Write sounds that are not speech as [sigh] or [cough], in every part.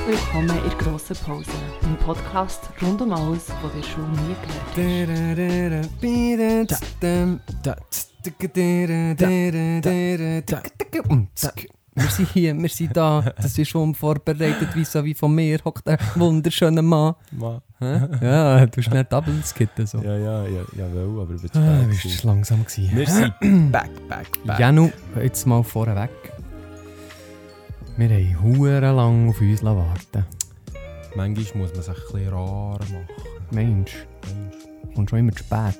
Herzlich willkommen in der grossen Pause, dem Podcast rund um alles, was ihr schon nie gelernt habt. Wir sind hier, wir sind da. Das ist schon vorbereitet, wie so wie von mir hockt der wunderschöne Mann. Ma. Hä? Ja, du hast nicht Doubles gitten so. Ja, ja, ja, aber ich bin zu Ah, spät bist du langsam gewesen. Wir sind [clears throat] back, back, back. Janu, jetzt mal vorweg. Wir haben hure lang auf uns warten Manchmal muss man sich ein bisschen rar machen. Mensch, Mensch. kommt schon immer zu spät.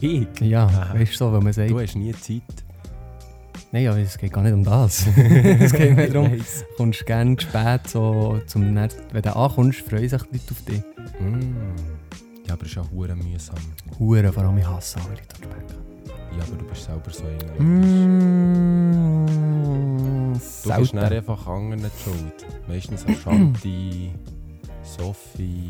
Ich? Ja, Aha. weißt du so, wenn man sagt, Du hast nie Zeit. nein, aber es geht gar nicht um das. [laughs] es geht mehr darum, du kommst gerne zu spät, so, zum, dann- wenn du ankommst, freuen sich die Leute auf dich. Mm. Ja, aber es ist ja hure mühsam. Hure, vor allem ich hasse alle spät Ja, aber du bist selber so einer. kommen. Mm, Du bist selten. dann einfach anderen die Schuld. Meistens an Shanti, Sophie.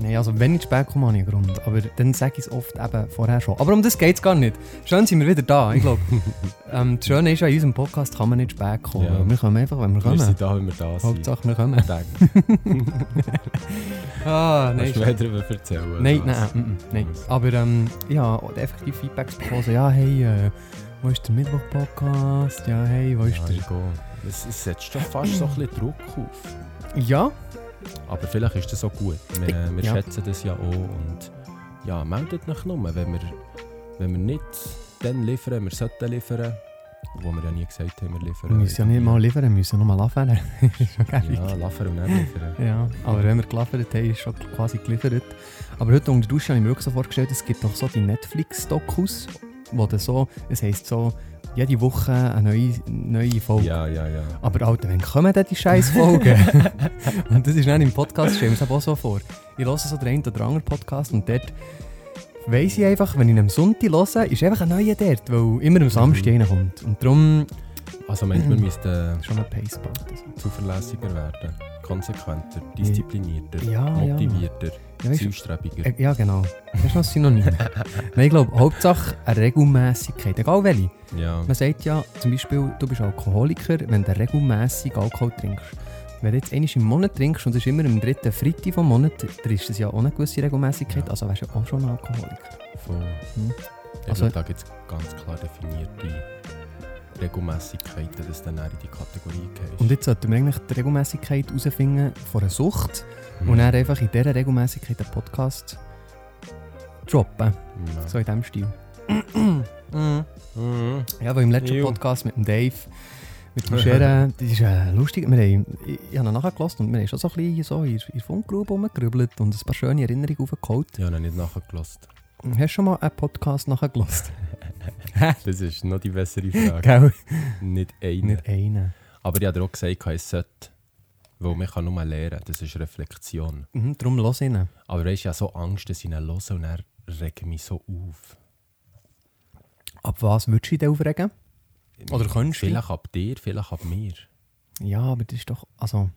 Nein, also wenn ich spät komme, habe ich einen Grund. Aber dann sage ich es oft eben vorher schon. Aber um das geht es gar nicht. Schön sind wir wieder da, ich glaube. [laughs] ähm, das Schöne ist, an unserem Podcast kann man nicht spät kommen. Ja. Wir kommen einfach, wenn wir Wir kommen. sind da, wenn wir da sind. Hauptsache, wir kommen. Tag. [laughs] Ah, Nein. Kannst du darüber erzählen? Nein, nein, nein, nein. Aber ähm, ja, effektiv Feedbacks bekommen. So, ja, hey, äh, wo ist der Mittwoch-Podcast? Ja, hey, wo ist Ja, der... ich. Es, es setzt schon fast so ein bisschen Druck auf. Ja, Aber vielleicht ist das auch gut. Wir, wir Ja. schätzen das ja auch. Und ja, meldet euch nur, wenn wir, wenn wir nicht dann liefern, wir sollten liefern. Wo wir ja nie gesagt haben, wir liefern. wir müssen ja nicht mal liefern, wir müssen nur mal liefern. [laughs] geil. Ja, liefern und dann liefern. Ja, aber wenn wir geliefert haben, ist schon quasi geliefert. Aber heute unter der Dusche habe ich mir wirklich so vorgestellt, es gibt doch so die Netflix-Dokus, wo so, es heisst so, jede Woche eine neue, neue Folge. Ja, ja, ja. Aber Alter, wann kommen denn die scheiß Folgen? [laughs] und das ist dann im Podcast, stellen wir es auch so vor. Ich höre so den einen oder anderen Podcast und dort weiss ich einfach, wenn ich am Sonntag höre, ist einfach ein neuer dort, weil immer am Samstag Mhm. reinkommt. Und darum Also meinst du, wir müssten schon ein Pace-Part. Also. zuverlässiger werden? Konsequenter, disziplinierter, ja. motivierter, Ja, weißt, zielstrebiger. Äh, Ja, genau. Das ist noch ein Synonym. [laughs] Nein, ich glaube, Hauptsache eine Regelmäßigkeit. Egal welche. Ja, Man sagt ja zum Beispiel, du bist Alkoholiker, wenn du regelmäßig Alkohol trinkst. Wenn du jetzt einmal im Monat trinkst und es ist immer am dritten Freitag vom Monat, dann ist das ja auch eine gewisse Regelmäßigkeit. Ja. Also wärst du ja auch schon ein Alkoholiker. voll. Hm. Ich Also- glaube, da gibt es ganz klar definierte Regelmäßigkeiten, dass du dann in die Kategorie gehst. Und jetzt sollten wir eigentlich die Regelmäßigkeit herausfinden von einer Sucht Hm. und dann einfach in dieser Regelmäßigkeit einen Podcast droppen. Ja. So in diesem Stil. Mhm. Ja, weil im letzten Ew. Podcast mit dem Dave, mit dem Scherer, [laughs] das ist äh, lustig. Wir haben, ich, ich habe nachher gelassen und wir haben schon so ein bisschen so in, der Funkgrube rumgerübelt und ein paar schöne Erinnerungen aufgeholt. Ich habe noch nicht nachgelassen. Hast du schon mal einen Podcast nachher gelassen? [laughs] Das ist noch die bessere [laughs] Frage. Gell? nicht eine. Nicht einen. Aber ich habe dir auch gesagt, es sollte. Weil man kann nur lernen, das ist Reflexion. Mhm, darum los ihn. Aber weißt du, ich habe so Angst, dass ich ihn höre und er regt mich so auf. Ab was würdest du dich aufregen? Oder könntest du? Vielleicht ab dir, vielleicht ab mir. Ja, aber das ist doch... Also,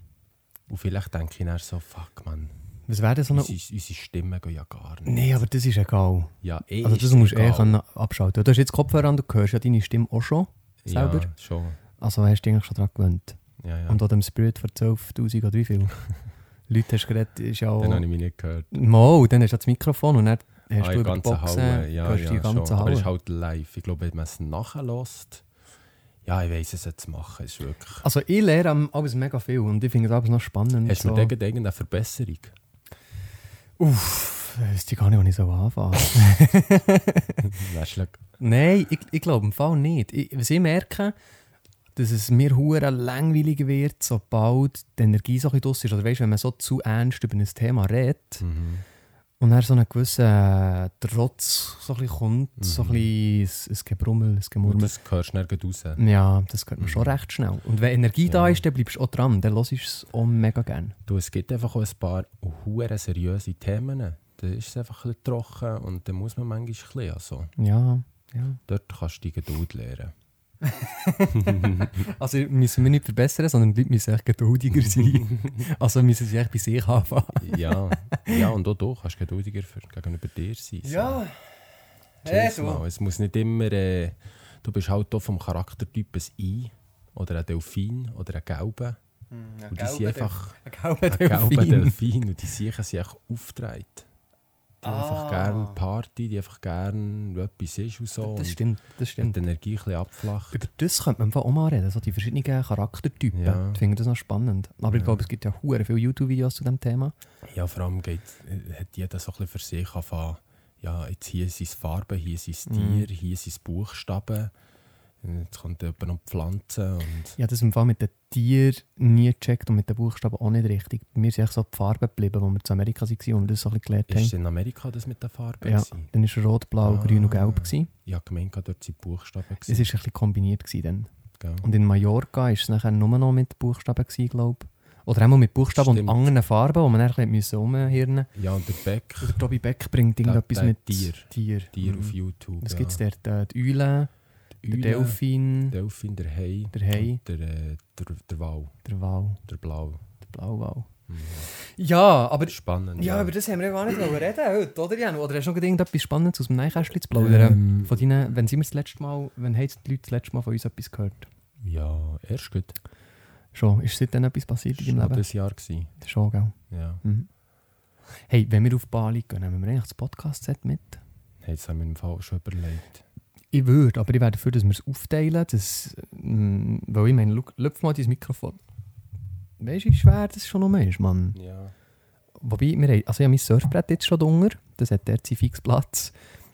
Und vielleicht denke ich dann so, fuck man, was wäre denn so eine... unsere, unsere Stimmen gehen ja gar nicht. Nein, aber das ist egal. Ja, eh Also das musst du eh können abschalten. Du hast jetzt Kopfhörer an, du hörst ja deine Stimme auch schon selber. Ja, schon. Also hast du dich eigentlich schon daran gewöhnt. Ja, ja. Und auch dem Spirit von 12'000 oder wie viel? [laughs] Leute hast du geredet, ist ja auch... Dann habe ich mich nicht gehört. Mal, dann hast du das Mikrofon und dann hast Ah, du die über die ganze Boxen, Halle, ja, ja, die ganze schon. Aber Halle. es ist halt live. Ich glaube, wenn man es nachlässt, ja, ich weiss es jetzt machen. Ist wirklich... Also ich lerne alles mega viel und ich finde es alles noch spannend. Hast du so. mir so. irgendeine Verbesserung? Uff, ich wüsste gar nicht, wo ich so anfangen [laughs] [laughs] du, Nein, ich, ich glaube im Fall nicht. Ich, was ich merke, dass es mir hure langweilig wird, sobald die Energie so ein bisschen ist. Oder weißt, wenn man so zu ernst über ein Thema redet mhm. und dann so einen gewissen Trotz so ein bisschen kommt, so ein Mhm. bisschen ein, Gemurmel, ein Gemurmel. das hörst du nirgends raus. Ja, das gehört mir Mhm. schon recht schnell. Und wenn Energie da Ja. ist, dann bleibst du auch dran. Dann hörst du es auch mega gerne. Du, es gibt einfach auch ein paar hure seriöse Themen. Da ist es einfach ein bisschen trocken und dann muss man manchmal ein bisschen, also, Ja, ja. dort kannst du die Geduld lernen. [laughs] Also müssen wir nicht verbessern, sondern die Leute müssen echt geduldiger sein. [laughs] also müssen sie echt bei sich anfangen. ja, ja, und auch du kannst geduldiger für, gegenüber dir sein. so. Chill's mal. Es muss nicht immer. Äh, du bist halt auch vom Charaktertyp ein I oder ein Delfin oder ein Gelbe. Und die sind einfach Ein gelber gelber Delfin. Delfin und die Siechen sind echt aufgedreht. Die Ah. einfach gerne Party, die einfach gerne etwas ist und so. Das und stimmt, das stimmt. die Energie ein bisschen abflacht. Über das könnte man auch mal reden, so die verschiedenen Charaktertypen. Ja. Ich finde das noch spannend. Aber ich Ja. glaube, es gibt ja hure viele YouTube-Videos zu dem Thema. Ja, vor allem geht, äh, hat jeder so ein bisschen für sich angefangen, ja, jetzt hier sind es Farben, hier sind es Mhm. Tiere, hier sind es Buchstaben. Jetzt kommt jemand noch Pflanzen und Ich habe das im Fall mit den Tieren nie gecheckt und mit den Buchstaben auch nicht richtig. Bei mir sind so die Farben geblieben, wo wir zu Amerika waren und wir das so ein bisschen gelernt ist haben. es in Amerika das mit den Farben? Ja, gewesen? dann war rot, blau, Ah. grün und gelb. Gewesen. Ich habe gemeint, dort sind Buchstaben. Es war ein bisschen kombiniert. Gewesen dann. gell? Und in Mallorca war es nachher nur noch mit Buchstaben, glaube ich. Oder einmal mit Buchstaben Stimmt. und anderen Farben, wo man dann ein bisschen umhirnen Ja, und der Beck. Der Tobi Beck bringt irgendetwas mit Tier. Tier. Tier Mhm. auf YouTube. Was ja. gibt es dort? Äh, Die Eule, der Delfin, Delfin, der Hai, der Hai, der, äh, der, der Wal, der Wal, der Blau. der Blauwal. Mhm. Ja, aber Spannend. Ja, über das haben wir ja gar nicht reden heute, oder Jan? Oder hast du noch irgendetwas Spannendes aus dem Neinkästchen zu plaudern? Ähm, Von deinen, wenn sie mir das letzte Mal, wenn haben die Leute das letzte Mal von uns etwas gehört? ja, erst gut. Schon, ist seitdem etwas passiert in deinem war Leben? das Jahr. Gewesen. Schon, gell? Ja. Mhm. Hey, wenn wir auf Bali gehen, nehmen wir eigentlich das Podcast-Set mit? Hey, das haben wir im Fall schon überlegt. Ich würde, aber ich wäre dafür, dass wir es aufteilen, dass, mm, weil ich meine, lüpf mal dein Mikrofon. Weißt du, wie schwer das schon noch ist, Mann? Ja. Wobei, wir haben, also ich habe mein Surfbrett jetzt schon drunter, das hat dort seinen Fixplatz.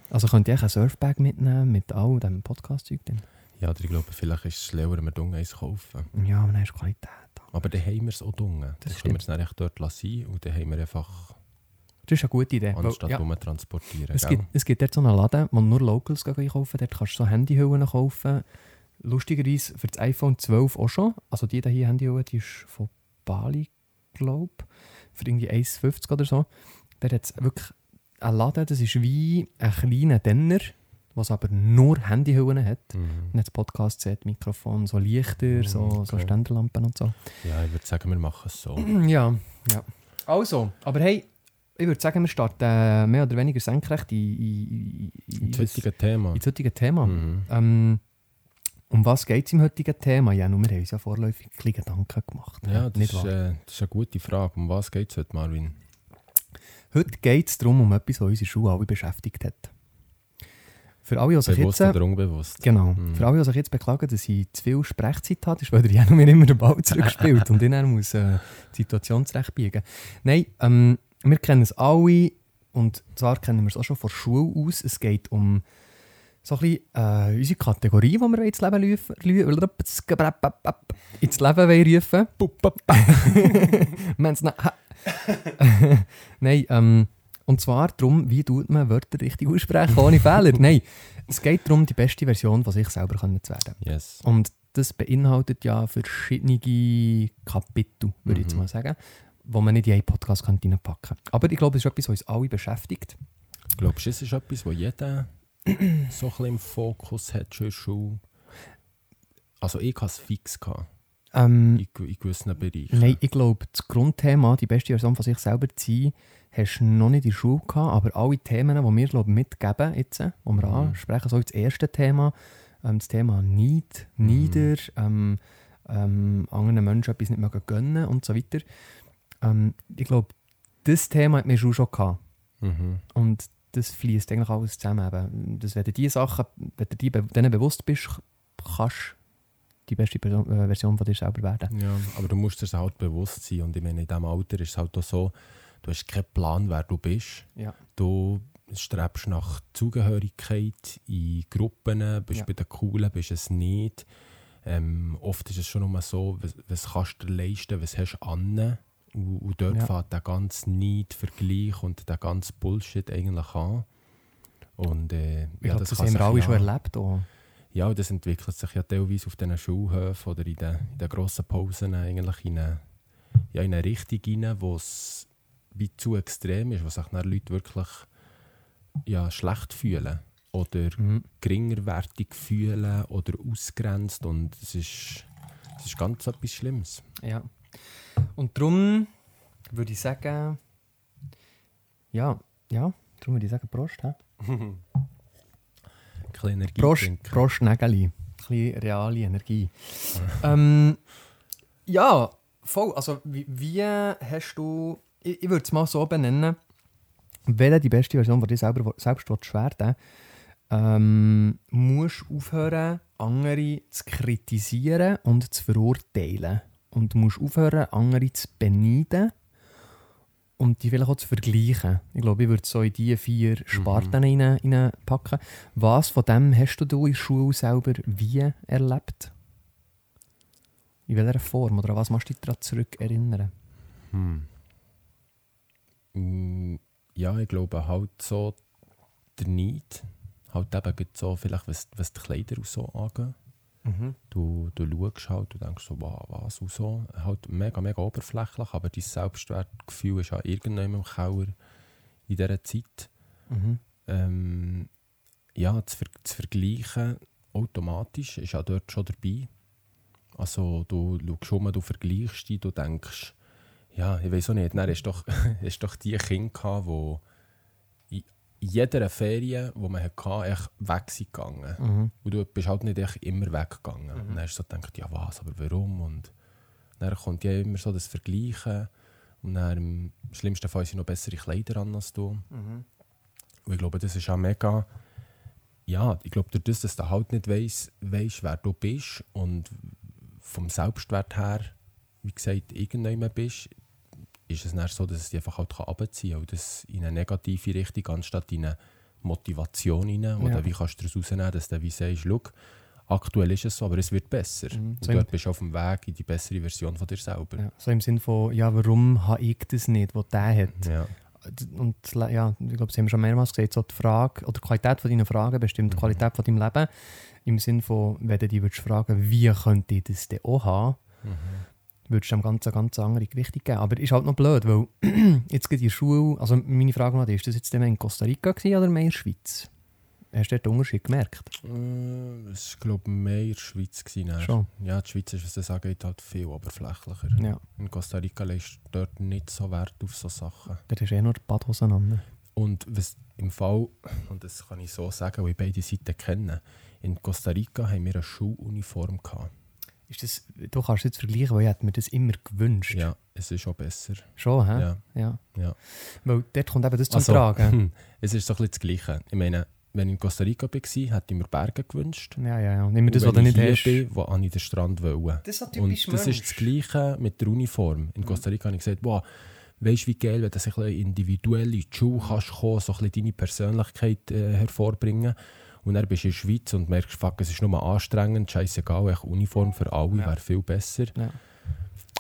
Also könnt ihr auch ein Surfbag mitnehmen mit all diesem Podcast-Zeug drin. Ja, oder ich glaube, vielleicht ist es schlauer, wenn wir Dunge eins kaufen. Ja, aber dann ist Qualität. Aber dann haben wir es auch Dunge. Das Dann können wir es dann dort lassen und dann haben wir einfach, Das ist eine gute Idee. weil- anstatt ja, rumtransportieren. es, gell? gibt, es gibt dort so einen Laden, wo nur Locals einkaufen. Dort kannst du so Handyhüllen kaufen. Lustigerweise für das iPhone 12 auch schon. Also die hier Handyhülle, die ist von Bali, glaube ich. Für irgendwie 1,50 oder so. Der hat wirklich einen Laden, das ist wie ein kleiner Denner, was aber nur Handyhüllen hat. Mhm. Nicht Podcast, Set, Mikrofon, so Lichter, so, Mhm, so okay. Ständerlampen und so. Ja, ich würde sagen, wir machen es so. [clears throat] Ja, ja. Also, aber hey, ich würde sagen, wir starten äh, mehr oder weniger senkrecht in, in, in, Das heutige Thema. ins heutige Thema. Mhm. Ähm, um was geht es im heutigen Thema? Ja, nur wir haben uns ja vorläufig ein Gedanken gemacht. Ja, das nicht ist, äh, das ist eine gute Frage. Um was geht es heute, Marvin? Heute geht es darum, um etwas, was unsere Schule alle beschäftigt hat. Für alle, die sich Bewusst jetzt... oder unbewusst? Genau. Mhm. Für alle, die sich jetzt beklagen, dass ich zu viel Sprechzeit habe, ist, weil der Jan mir immer den Ball [laughs] zurückspielt und ich dann muss äh, die Situation zurechtbiegen. Nein, ähm, wir kennen es alle und zwar kennen wir es auch schon von Schule aus. Es geht um so ein bisschen äh, unsere Kategorie, die wir ins Leben rufen, ins Leben wollen rufen. Wir haben es Nein, ähm, und zwar darum, wie tut man Wörter richtig aussprechen, ohne Fehler. [laughs] Nein, es geht darum, die beste Version von sich selber können zu werden. Yes. Und das beinhaltet ja verschiedene Kapitel, würde ich jetzt Mhm. mal sagen, wo man nicht in einen Podcast kann reinpacken kann. Aber ich glaube, es ist etwas, was uns alle beschäftigt. Glaubst du, es ist etwas, wo jeder [clears throat] so ein bisschen im Fokus hat schon Schule? Also ich hatte es fix gehabt, Ähm, in, in gewissen Bereichen. nein, ich glaube, das Grundthema, die beste Version von sich selber zu sein, hast du noch nicht in der Schule gehabt, aber alle Themen, die wir glaube ich, mitgeben, jetzt, die wir Mhm. ansprechen, so das erste Thema, ähm, das Thema Neid, Mhm. Nieder, ähm, ähm, anderen Menschen etwas nicht mögen gönnen und so weiter. Ähm, ich glaube, das Thema hat mir schon schon gehabt. Mhm. Und das fließt eigentlich alles zusammen. Eben. Das, wenn du diese Sachen, wenn du die, denen bewusst bist, kannst du die beste Person, äh, Version von dir selber werden. Ja, aber du musst dir halt bewusst sein. Und ich meine, in diesem Alter ist es halt auch so, du hast keinen Plan, wer du bist. Ja. Du strebst nach Zugehörigkeit in Gruppen, bist Ja. bei den Coolen, bist es nicht. Ähm, oft ist es schon nur so, was, was kannst du leisten, was hast du an. Und, und dort Ja. fängt der ganze Neid, Vergleich und der ganze Bullshit eigentlich an. Und äh, Ich ja, glaube, das, haben wir alle ja- schon erlebt. Auch. ja, und das entwickelt sich ja teilweise auf diesen Schulhöfen oder in den, in den grossen Pausen eigentlich in eine, ja, in eine Richtung hinein, wo es wie zu extrem ist, wo sich dann Leute wirklich ja, schlecht fühlen oder Mhm. geringerwertig fühlen oder ausgrenzt und es ist, es ist ganz etwas Schlimmes. Ja. Und darum würde ich sagen, ja, ja, darum würde ich sagen, Prost. He? Ein bisschen Energie Prost. Prost Nägeli. Ein bisschen reale Energie. [laughs] ähm, ja, voll. Also, wie, wie hast du, ich, ich würde es mal so benennen, wähle die beste Version von dir selber, selbst werden ähm, musst aufhören, andere zu kritisieren und zu verurteilen. Und du musst aufhören, andere zu beneiden und die vielleicht auch zu vergleichen. Ich glaube, ich würde so in diese vier Sparten mhm. rein, reinpacken. Was von dem hast du in der Schule selber wie erlebt? In welcher Form? Oder an was musst du dich daran zurück erinnern? Hm. Mm, ja, ich glaube halt so der Neid. Halt eben so, vielleicht was, was die Kleider so angehen. Mhm. Du, du schaust halt, du denkst so, wow, was und so. Halt mega, mega oberflächlich, aber dein Selbstwertgefühl ist ja irgendwann im Keller in dieser Zeit. Mhm. Ähm, ja, zu, ver zu vergleichen automatisch ist ja dort schon dabei. Also du schaust um, du vergleichst dich, du denkst, ja, ich weiß auch nicht, hast du doch, [laughs] hast doch die Kinder gehabt, die jeder Ferien, die man hatte, echt weg sind gegangen. Mhm. Und du bist halt nicht echt immer weggegangen. Mhm. Und dann hast du so gedacht, ja was, aber warum? Und dann kommt ja immer so das Vergleichen. Und dann im schlimmsten Fall sind noch bessere Kleider an als du. Mhm. Und ich glaube, das ist auch mega... Ja, ich glaube, durch das, dass du halt nicht weißt, weißt, wer du bist und vom Selbstwert her, wie gesagt, irgendjemand bist, ist es dann so, dass es dich einfach halt runterziehen kann und das in eine negative Richtung anstatt in eine Motivation hinein. Oder ja. wie kannst du daraus rausnehmen, dass du wie sagst, schau, aktuell ist es so, aber es wird besser. Mhm. So und dort bist du auf dem Weg in die bessere Version von dir selber. Ja, so im Sinne von, ja, warum habe ich das nicht, was der hat? Ja. Und ja, ich glaube, das haben wir schon mehrmals gesagt, so die Frage, oder die Qualität von deinen Fragen bestimmt die mhm. Qualität von deinem Leben. Im Sinne von, wenn du dich fragen wie könnte ich das denn auch haben? Mhm würdest du dem Ganzen ganz andere Gewichtung geben. Aber ist halt noch blöd, weil [clears throat] jetzt geht die Schule, also meine Frage noch, ist das jetzt in Costa Rica oder mehr in der Schweiz? Hast du den Unterschied gemerkt? Äh, es war, glaube ich, mehr in der Schweiz. Gewesen, Schon? Ja, die Schweiz ist, was das angeht, halt viel oberflächlicher. Ja. In Costa Rica legst du dort nicht so Wert auf solche Sachen. Dort ist eh nur die Badhose an. Und was im Fall, und das kann ich so sagen, weil ich beide Seiten kenne, in Costa Rica haben wir eine Schuluniform gehabt. Ist das, du kannst es jetzt vergleichen, weil ich hätte mir das immer gewünscht. Ja, es ist auch besser. Schon, hä? Ja. ja. ja. Weil dort kommt eben das zum also, Tragen. [laughs] Es ist so ein bisschen das Gleiche. Ich meine, wenn ich in Costa Rica war, hätte ich mir Berge gewünscht. Ja, ja, ja. Und immer das, was du nicht hast. bin, wo ich den Strand wollte. Das ist Und das Mensch. ist das Gleiche mit der Uniform. In Costa Rica habe ich gesagt, wow, weißt du, wie geil, wenn du ein bisschen individuell in die Schule kannst kommen, so ein bisschen deine Persönlichkeit äh, hervorbringen kannst und dann bist du in der Schweiz und merkst, fuck, es ist nur anstrengend, scheißegal, eine Uniform für alle ja. wäre viel besser. Ja.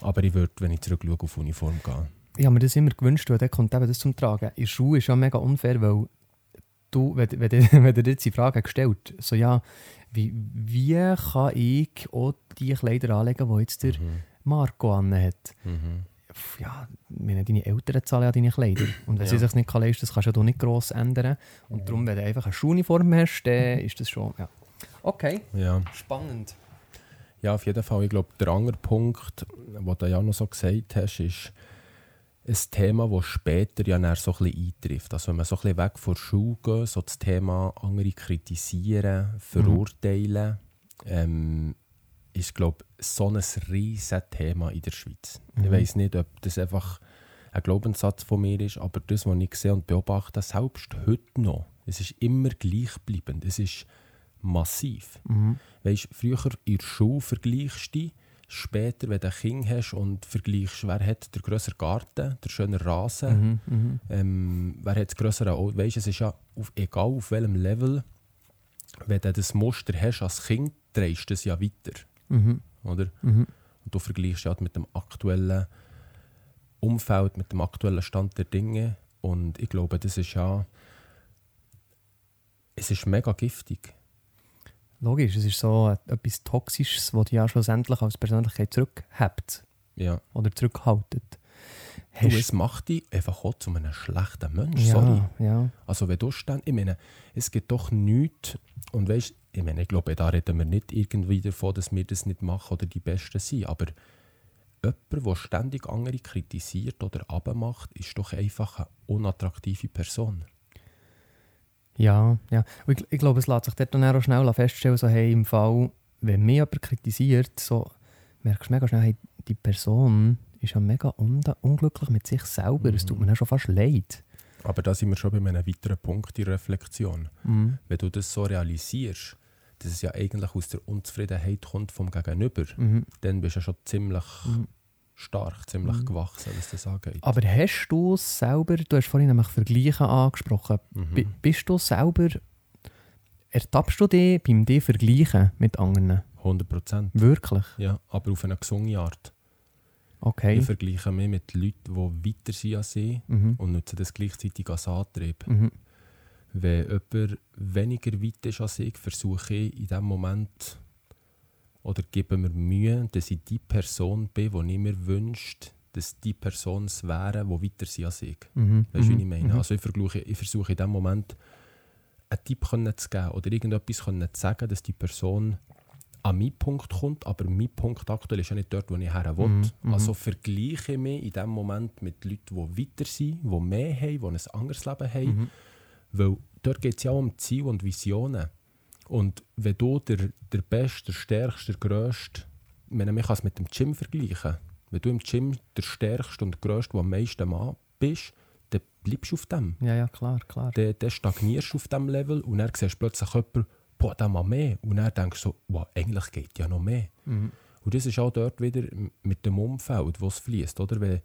Aber ich würde, wenn ich zurück schaue, auf Uniform gehen. Ich habe mir das immer gewünscht, weil dann kommt eben das zum Tragen. In der Schule ist ja mega unfair, weil du, wenn, wenn, [laughs] wenn dir jetzt die Frage gestellt so ja, wie, wie kann ich auch die Kleider anlegen, die jetzt der mhm. Marco anhat? Mhm ja, meine, deine Eltern zahlen ja deine Kleider. [clears throat] Und wenn ja. sie sich nicht leisten das kannst du ja nicht gross ändern. Und mhm. darum, wenn du einfach eine Schuluniform hast, dann ist das schon... Ja. Okay, ja. spannend. Ja, auf jeden Fall. Ich glaube, der andere Punkt, den du ja noch so gesagt hast, ist ein Thema, das später ja so ein bisschen eintrifft. Also wenn man so ein bisschen weg von der Schule geht, so das Thema andere kritisieren, verurteilen, mhm. ähm, ist, glaube so ein riesiges Thema in der Schweiz. Mhm. Ich weiß nicht, ob das einfach ein Glaubenssatz von mir ist, aber das, was ich sehe und beobachte, selbst heute noch, es ist immer gleichbleibend. Es ist massiv. Mhm. Weißt, früher in der Schule vergleichst du dich, später, wenn du ein Kind hast und vergleichst, wer hat den grösseren Garten, den schönen Rasen, mhm, mhm. ähm, wer hat das grössere Auto. Weißt, es ist ja auf, egal auf welchem Level, wenn du das Muster hast als Kind, drehst du es ja weiter. Mhm. Oder? Mhm. Und du vergleichst ja mit dem aktuellen Umfeld, mit dem aktuellen Stand der Dinge. Und ich glaube, das ist ja. Es ist mega giftig. Logisch, es ist so etwas Toxisches, das dich ja schlussendlich als Persönlichkeit zurückhält. Ja. Oder zurückhaltet. Du, es macht dich einfach auch zu einem schlechten Mensch. Ja, sorry. Ja. Also, wenn du stand, ich meine, es gibt doch nichts. Und weißt ich meine, ich glaube, da reden wir nicht irgendwie davon, dass wir das nicht machen oder die Besten sind. Aber jemand, der ständig andere kritisiert oder abmacht, ist doch einfach eine unattraktive Person. Ja, ja. ich, ich glaube, es lässt sich dort dann auch schnell feststellen, so, hey, im Fall, wenn mich jemand kritisiert, so, merkst du mega schnell, hey, die Person ist ja mega un unglücklich mit sich selber. Es tut mir dann schon fast leid. Aber da sind wir schon bei einem weiteren Punkt in der Reflexion. Mhm. Wenn du das so realisierst, dass es ja eigentlich aus der Unzufriedenheit kommt vom Gegenüber, Mhm. dann bist du ja schon ziemlich Mhm. stark, ziemlich Mhm. gewachsen, was das angeht. Aber hast du es selber, du hast vorhin nämlich Vergleichen angesprochen, Mhm. Bi- bist du selber, ertappst du dich beim dich vergleichen mit anderen? 100 Prozent. Wirklich? Ja, aber auf eine gesunde Art. Okay. Ich vergleiche mich mit Leuten, die weiter sind als ich Mhm. und nutze das gleichzeitig als Antrieb. Wenn jemand weniger weit ist als ich, versuche ich in dem Moment oder gebe mir Mühe, dass ich die Person bin, die ich mir wünsche, dass die Person es wäre, die weiter sind als ich. Mhm. Weißt du, wie Mhm. ich meine? Mhm. Also ich versuche, ich versuche in dem Moment einen Tipp zu geben oder irgendetwas zu sagen, dass die Person an meinen Punkt kommt, aber mein Punkt aktuell ist ja nicht dort, wo ich her will. Mhm, mhm. Also vergleiche ich mich in dem Moment mit Leuten, die weiter sind, die mehr haben, die ein anderes Leben haben. Mhm. Weil dort geht es ja auch um Ziele und Visionen. Und wenn du der, der Beste, der Stärkste, der Grösste, ich meine, man kann es mit dem Gym vergleichen. Wenn du im Gym der Stärkste und Grösste, der am meisten Mann bist, dann bleibst du auf dem. Ja, ja, klar, klar. Dann, dann stagnierst du auf diesem Level und dann siehst du plötzlich jemanden, boah, der macht mehr. Und dann denkst du so, wow, eigentlich geht ja noch mehr. Mhm. Und das ist auch dort wieder mit dem Umfeld, wo es fließt, oder? Wenn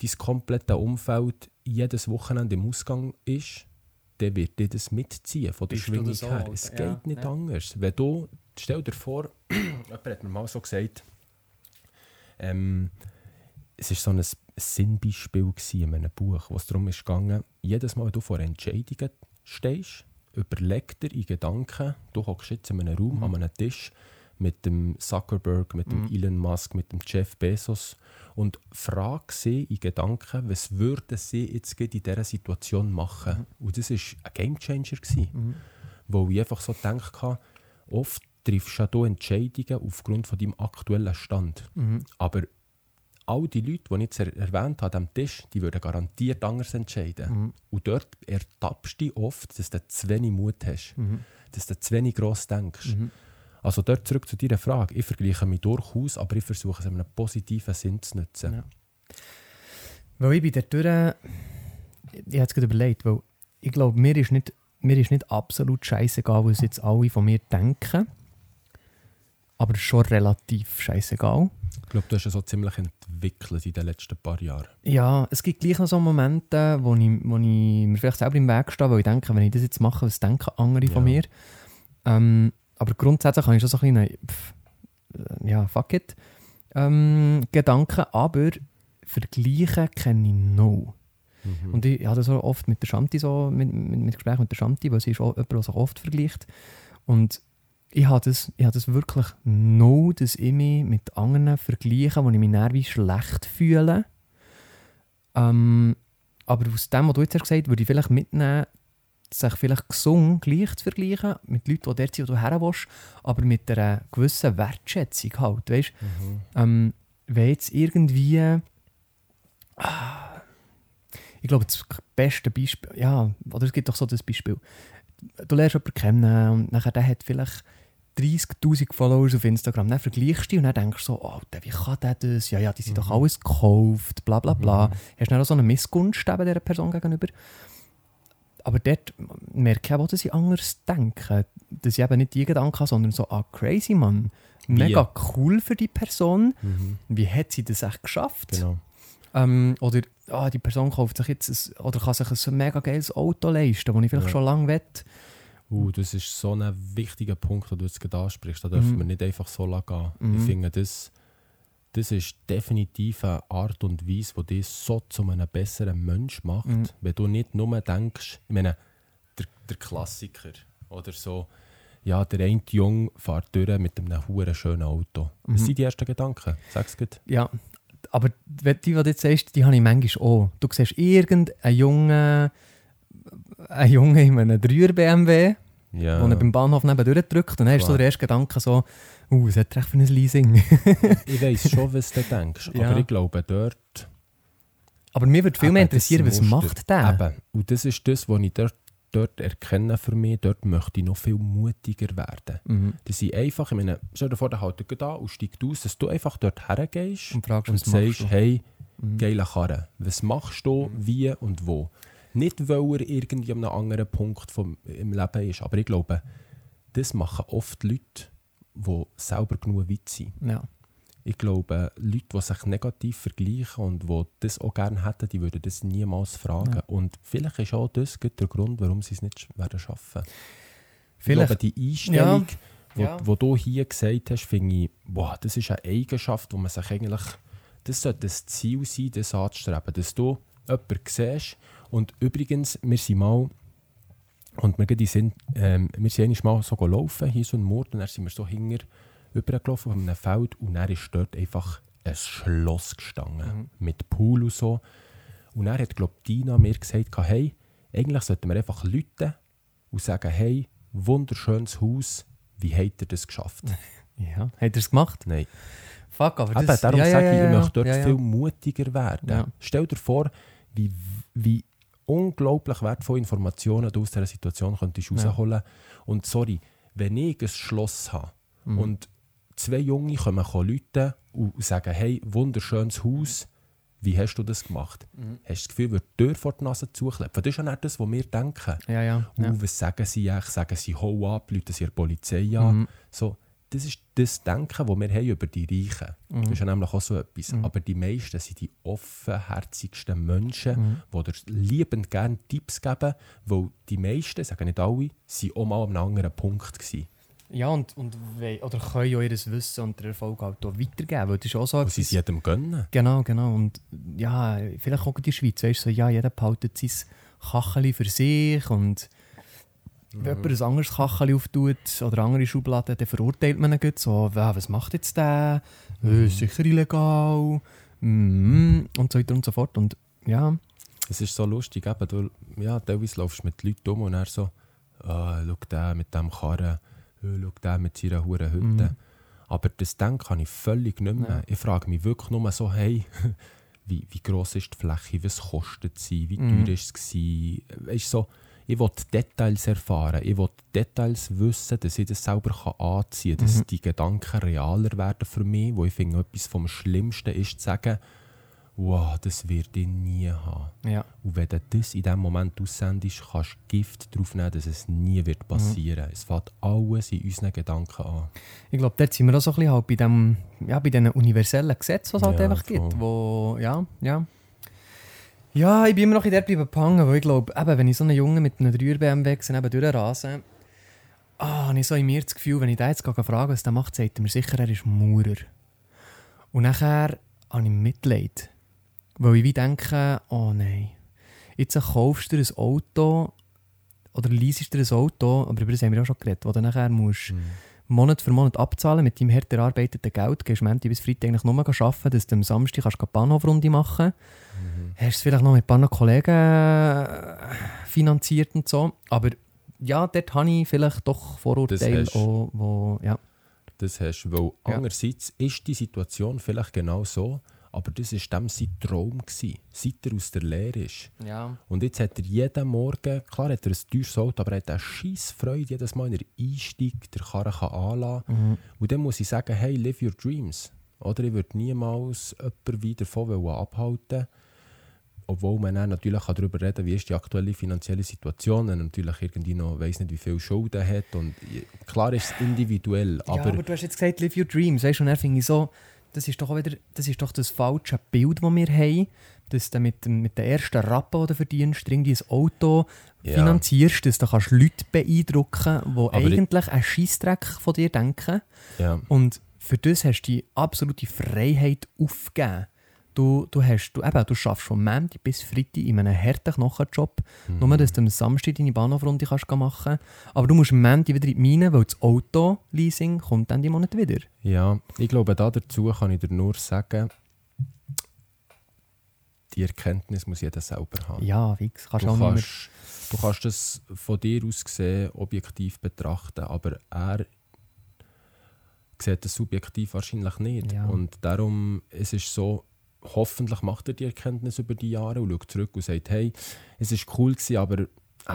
dein komplette Umfeld jedes Wochenende im Ausgang ist, dann wird dir das mitziehen von der Bist Schwingung auch, her. Es geht Ja, nicht ja. anders. Wenn du, stell dir vor, [clears throat] jemand hat mir mal so gesagt, ähm, es war so ein Sinnbeispiel in einem Buch, wo es darum ist gegangen, jedes Mal, wenn du vor Entscheidungen stehst, überleg dir in Gedanken, du hockst jetzt in einem Raum Mhm. an einem Tisch mit dem Zuckerberg, mit dem Mhm. Elon Musk, mit dem Jeff Bezos und frag sie in Gedanken, was würden sie jetzt in dieser Situation machen. Und das war ein Gamechanger. gewesen Mhm. wo ich einfach so gedacht habe, oft triffst du Entscheidungen aufgrund von deinem aktuellen Stand. Mhm. Aber all die Leute, die ich jetzt er erwähnt habe am Tisch, die würden garantiert anders entscheiden. Mhm. Und dort ertappst du dich oft, dass du zu wenig Mut hast, Mhm. dass du zu wenig gross denkst. Mhm. Also dort zurück zu deiner Frage. Ich vergleiche mich durchaus, aber ich versuche es in einem positiven Sinn zu nutzen. Ja. Weil ich bei der Tür, ich habe es gerade überlegt, weil ich glaube, mir ist nicht, mir ist nicht absolut scheißegal, was jetzt alle von mir denken. Aber schon relativ scheißegal. Ich glaube, du hast es so ziemlich entwickelt in den letzten paar Jahren. Ja, es gibt gleich noch so Momente, wo ich, wo ich mir vielleicht selber im Weg stehe, weil ich denke, wenn ich das jetzt mache, was denken andere von Ja. mir? Ähm, aber grundsätzlich habe ich schon so ein bisschen, pff, äh, ja, fuck it, ähm, Gedanken, aber Vergleichen kenne ich noch. Mhm. Und ich habe das so oft mit der Shanti so, mit, mit, mit Gesprächen mit der Shanti, weil sie ist auch jemand, der sich oft vergleicht. Und ich habe das, ich habe das wirklich no, dass ich mich mit anderen vergleiche, wo ich mich wie schlecht fühle. Ähm, aber aus dem, was du jetzt hast gesagt hast, würde ich vielleicht mitnehmen, sich vielleicht gesund gleich zu vergleichen mit Leuten, die dort sind, wo du her willst, aber mit einer gewissen Wertschätzung halt, weißt Mhm. ähm, wenn jetzt irgendwie. Ah, ich glaube, das beste Beispiel. Ja, oder es gibt doch so das Beispiel. Du lernst jemanden kennen und nachher der hat vielleicht 30.000 Follower auf Instagram. Dann vergleichst du dich und dann denkst du so, oh, der, wie kann der das? Ja, ja, die sind doch Mhm. alles gekauft, bla bla bla. Mhm. Hast du dann auch so eine Missgunst eben dieser Person gegenüber? Aber dort merke ich auch, dass ich anders denke. Dass ich eben nicht die Gedanken habe, sondern so, ah, crazy, Mann. Mega cool für die Person. Mhm. Wie hat sie das echt geschafft? Genau. Ähm, oder ah, die Person kauft sich jetzt ein, oder kann sich ein mega geiles Auto leisten, das ich vielleicht Ja. schon lange will. Uh, das ist so ein wichtiger Punkt, den du jetzt gerade ansprichst. Da dürfen Mhm. wir nicht einfach so lange gehen. Mhm. Ich finde, das, das ist definitiv eine Art und Weise, die dich so zu einem besseren Mensch macht. Mhm. Wenn du nicht nur denkst, ich meine, der, der Klassiker oder so, ja, der eine Junge fährt durch mit einem huren schönen Auto. Was Mhm. sind die ersten Gedanken? Sag's gut. Ja, aber die, die du jetzt sagst, die habe ich manchmal auch. Du siehst irgendeinen Jungen, einen Jungen in einem 3er BMW, Ja. der er beim Bahnhof nebendurch drückt und dann hast du so der erste Gedanke so, uh, was hat er echt für ein Leasing? [laughs] ich weiß schon, was du denkst, Ja. aber ich glaube, dort aber mir würde viel mehr interessieren, was macht der? Eben. Und das ist das, was ich dort, dort erkennen für mich, dort möchte ich noch viel mutiger werden. Mhm. Das sind einfach, ich meine, stell dir vor, der gerade an und steigt aus, dass du einfach dort hergehst Und fragst, und sagst, hey, Mhm. geile Karre, was machst du, wie und wo? Nicht, weil er irgendwie an einem anderen Punkt vom, im Leben ist, aber ich glaube, das machen oft Leute, die selber genug weit sind. Ja. Ich glaube, Leute, die sich negativ vergleichen und die das auch gerne hätten, die würden das niemals fragen. Ja. Und vielleicht ist auch das der Grund, warum sie es nicht werden schaffen. Ich Vielleicht. glaube, die Einstellung, wo, Ja. wo du hier gesagt hast, finde ich, boah, das ist eine Eigenschaft, wo man sich eigentlich, das sollte das Ziel sein, das anzustreben, dass du jemanden siehst. Und übrigens, wir sind mal, und wir, sind, ähm, wir sind einmal mal so gelaufen, hier so ein Mord, und dann sind wir so hinter übergelaufen auf einem Feld und dann ist dort einfach ein Schloss gestanden, Mhm. mit Pool und so. Und dann hat, glaube Dina mir gesagt, hey, eigentlich sollten wir einfach läuten und sagen, hey, wunderschönes Haus, wie habt ihr das geschafft? [laughs] Ja. Hat er es gemacht? Nein. Fuck, aber Eben, das... darum ja, ja, sage ich, ja, ich ja. möchte dort ja, ja. viel mutiger werden. Ja. Stell dir vor, wie, wie unglaublich wertvolle Informationen aus dieser Situation könntest Ja. Und sorry, wenn ich ein Schloss habe Mhm. und zwei Junge kommen läuten und sagen, hey, wunderschönes Haus, wie hast du das gemacht? Mhm. Hast du das Gefühl, wird die Tür vor die Nase zukleppen? Das ist ja nicht das, was wir denken. Ja, ja. ja. Uh, was sagen sie eigentlich? Sagen sie «Hau ab», rufen sie der Polizei an. Mhm. So, das ist das Denken, das wir haben über die Reichen. Mhm. Das ist ja nämlich auch so etwas. Mhm. Aber die meisten sind die offenherzigsten Menschen, Mhm. die dir liebend gerne Tipps geben, weil die meisten, sagen nicht alle, sind auch mal an einem anderen Punkt gewesen. Ja, und, und oder können ja ihr Wissen und den Erfolg halt auch weitergeben. Weil das ist auch so Und sie es jedem gönnen. Genau, genau. Und ja, vielleicht auch in der Schweiz, weißt du, so, ja, jeder behaltet sein Kacheli für sich und wenn jemand ein anderes Kacheli auftut oder andere Schubladen, dann verurteilt man ihn so, «Ja, was macht jetzt der? Äh, ist sicher illegal. Mm, und so weiter und so fort. Und ja, Es ist so lustig, eben, du, ja, teilweise laufst du mit Leuten um und er so, ah, schau der mit dem Karren, äh, schau der mit seiner huren Hütte. Mhm. Aber das Denken kann ich völlig nicht mehr. Ja. Ich frage mich wirklich nur so, hey, [laughs] wie, wie gross ist die Fläche, was kostet sie, wie Mhm. teuer ist es? Weißt, so, ich will Details erfahren, ich will Details wissen, dass ich das selber kann anziehen kann, dass Mhm. die Gedanken realer werden für mich, wo ich finde, etwas vom Schlimmsten ist zu sagen, wow, das werde ich nie haben. ja. Und wenn du das in diesem Moment aussendest, kannst du Gift darauf nehmen, dass es nie Mhm. wird passieren Es fängt alles in unseren Gedanken an. Ich glaube, dort sind wir auch so ein bisschen halt bei, dem, ja, bei diesen universellen Gesetzen, die es halt Ja, einfach voll. gibt. Wo, ja, ja. Ja, ich bin immer noch in der bleiben gehangen, weil ich glaube, eben, wenn ich so einen Jungen mit einem 3er BMW neben durchrase, ah, habe ich so in mir das Gefühl, wenn ich den jetzt gehe fragen, was der macht, sagt er mir sicher, er ist Maurer. Und nachher habe ich Mitleid. Weil ich wie denke, oh nein, jetzt kaufst du dir ein Auto oder leisest dir ein Auto, aber über das haben wir auch schon geredet, wo du nachher musst Monat für Monat abzahlen mit deinem hart erarbeiteten Geld. Gehst Montag bis Freitag eigentlich nur arbeiten, dass du am Samstag kannst du eine Bahnhofrunde machen kannst. Hast es vielleicht noch mit ein paar Kollegen äh, finanziert und so. Aber ja, dort habe ich vielleicht doch Vorurteile, Das auch, wo, ja. Das hast du, weil Ja. andererseits ist die Situation vielleicht genau so, aber das war dem sein Traum, gewesen, seit er aus der Lehre ist. ja. Und jetzt hat er jeden Morgen, klar hat er ein teures Auto, aber er hat eine scheisse Freude, jedes Mal, wenn er einsteigt, der Karren kann anlassen Mhm. Und dann muss ich sagen, hey, live your dreams. Oder ich würde niemals jemanden wieder davon wollen abhalten obwohl man dann natürlich darüber reden kann, wie ist die aktuelle finanzielle Situation, wenn natürlich irgendwie noch weiss nicht, wie viel Schulden hat. Und klar ist es individuell, ja, aber, aber du hast jetzt gesagt, live your dreams. Weißt du, und dann finde ich so, das ist doch auch wieder das, ist doch das falsche Bild, das wir haben. Dass du mit, dem, mit den ersten Rappen, die du verdienst, irgendwie ein Auto Ja. finanzierst, dass du kannst Leute beeindrucken die Aber ich- eigentlich einen Scheissdreck von dir denken. ja, Und für das hast du die absolute Freiheit aufgegeben. Du, du, hast, du, eben, du schaffst von Montag bis Freitag in einem harten Knochenjob, Mhm. nur dass du am Samstag deine Bahnhofrunde kannst machen Aber du musst am Montag wieder in die Mine, weil das Auto-Leasing kommt dann die Monat wieder. ja, ich glaube, da dazu kann ich dir nur sagen, die Erkenntnis muss jeder selber haben. Ja, fix. Kannst Du auch kannst, du kannst das von dir aus gesehen objektiv betrachten, aber er sieht das subjektiv wahrscheinlich nicht. Ja. Und darum es ist so, hoffentlich macht er die Erkenntnis über die Jahre und schaut zurück und sagt, hey, es ist cool gewesen, aber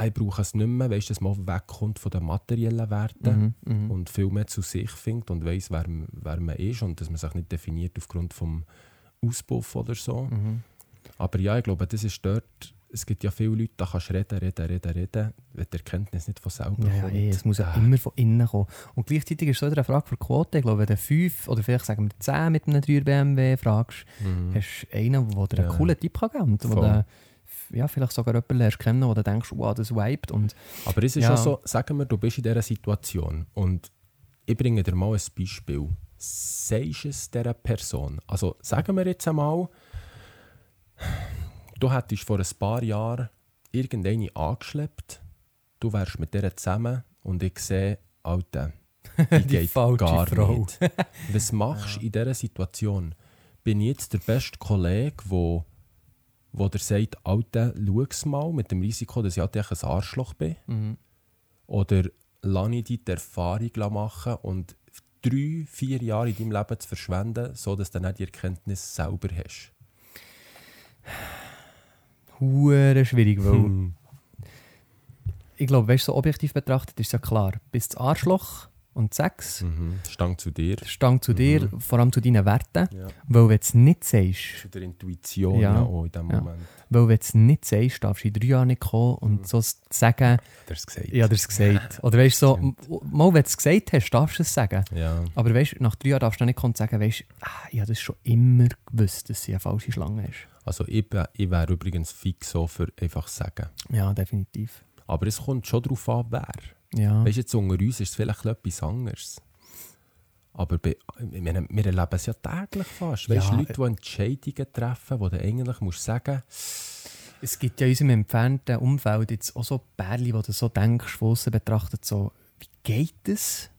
ich brauche es nicht mehr, weißt, dass man wegkommt von den materiellen Werten Mhm, mhm. und viel mehr zu sich findet und weiß, wer, wer man ist und dass man sich nicht definiert aufgrund vom Auspuff oder so. Mhm. Aber ja, ich glaube, das ist dort, es gibt ja viele Leute, da kannst du reden, reden, reden, reden, wenn die Erkenntnis nicht von selber Ja, ja, kommt. eh, es muss ja immer von innen kommen. Und gleichzeitig ist es auch eine Frage für Quote. Ich glaube, wenn du 5 oder vielleicht sagen wir 10 mit einem 3 BMW fragst, Mhm. hast du einen, der dir einen Ja. coolen Tipp kann geben kann. Ja, vielleicht sogar jemanden lernst kennen, wo du denkst, wow, das vibet. Und Aber es ist Ja. auch so, sagen wir, du bist in dieser Situation und ich bringe dir mal ein Beispiel. Sagst es dieser Person? Also sagen wir jetzt einmal, du hättest vor ein paar Jahren irgendeine angeschleppt, du wärst mit der zusammen und ich sehe, Alter, die, [laughs] Die geht falsche gar Frau. nicht. [laughs] [laughs] Was machst du in dieser Situation? Bin ich jetzt der beste Kollege, wo, wo dir sagt, Alter, schau mal, mit dem Risiko, dass ich halt ein Arschloch bin? mhm. Oder lasse ich die Erfahrung machen und drei, vier Jahre in deinem Leben zu verschwenden, sodass du dann auch die Erkenntnis selber hast? Hure schwierig, weil Hm. ich glaube, weißt du, so objektiv betrachtet ist ja klar, bist das Arschloch und Sex, Mhm. Stang zu dir. Stang zu dir, Mhm. vor allem zu deinen Werten, Ja. weil wenn du es nicht sagst, Zu der Intuition Ja. auch in dem Ja. Moment. weil wenn du es nicht sagst, darfst du in drei Jahren nicht kommen und Mhm. so sagen, Der es gesagt. ja, das gesagt. Oder weißt du, so, mal wenn du es gesagt hast, darfst du es sagen. Ja. Aber weißt, nach drei Jahren darfst du nicht kommen und sagen, weißt, ah, ich habe das schon immer gewusst, dass sie eine falsche Schlange ist. Also ich, ich wäre übrigens fix so für einfach sagen. Ja, definitiv. Aber es kommt schon darauf an, wer. Ja. Weißt du, jetzt unter uns ist es vielleicht etwas anderes. Aber bei, meine, wir erleben es ja täglich fast. Weißt du, Ja, Leute, die Entscheidungen treffen, wo du eigentlich musst sagen Es gibt ja in unserem entfernten Umfeld jetzt auch so Pärchen, wo du so denkst, von betrachtet, so, wie geht das?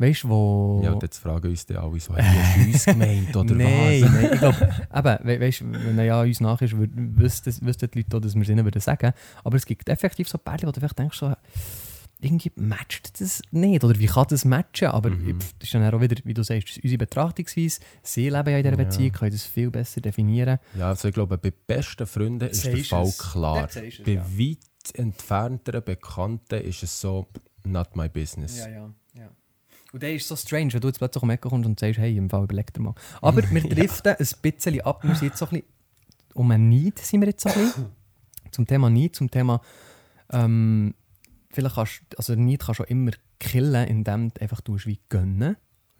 Weißt du, wo... Ja, und jetzt fragen uns dann alle so, hast du uns gemeint oder [laughs] nein, was? nein, ich glaube, eben, we weißt, wenn er ja uns nach ist, wüssten die Leute auch, dass wir es ihnen würden sagen. Aber es gibt effektiv so Pärchen, wo du vielleicht denkst, so, irgendwie matcht das nicht. Oder wie kann das matchen? Aber Mhm. das ist dann auch wieder, wie du sagst, unsere Betrachtungsweise. Sie leben ja in dieser Ja. Beziehung, können das viel besser definieren. Ja, also ich glaube, bei besten Freunden ist der Fall es. klar. Du es, Bei ja. weit entfernteren Bekannten ist es so, not my business. Ja, ja, ja. Und der ist so strange, wenn du jetzt plötzlich um kommst und sagst, hey, im Fall überleg dir mal. Aber wir [laughs] driften ein bisschen ab. Wir sind jetzt so ein bisschen, um einen Neid sind wir jetzt so ein bisschen. Zum Thema Neid, zum Thema, ähm, vielleicht kannst also Neid kannst du immer killen, indem du einfach tust, wie gönnen.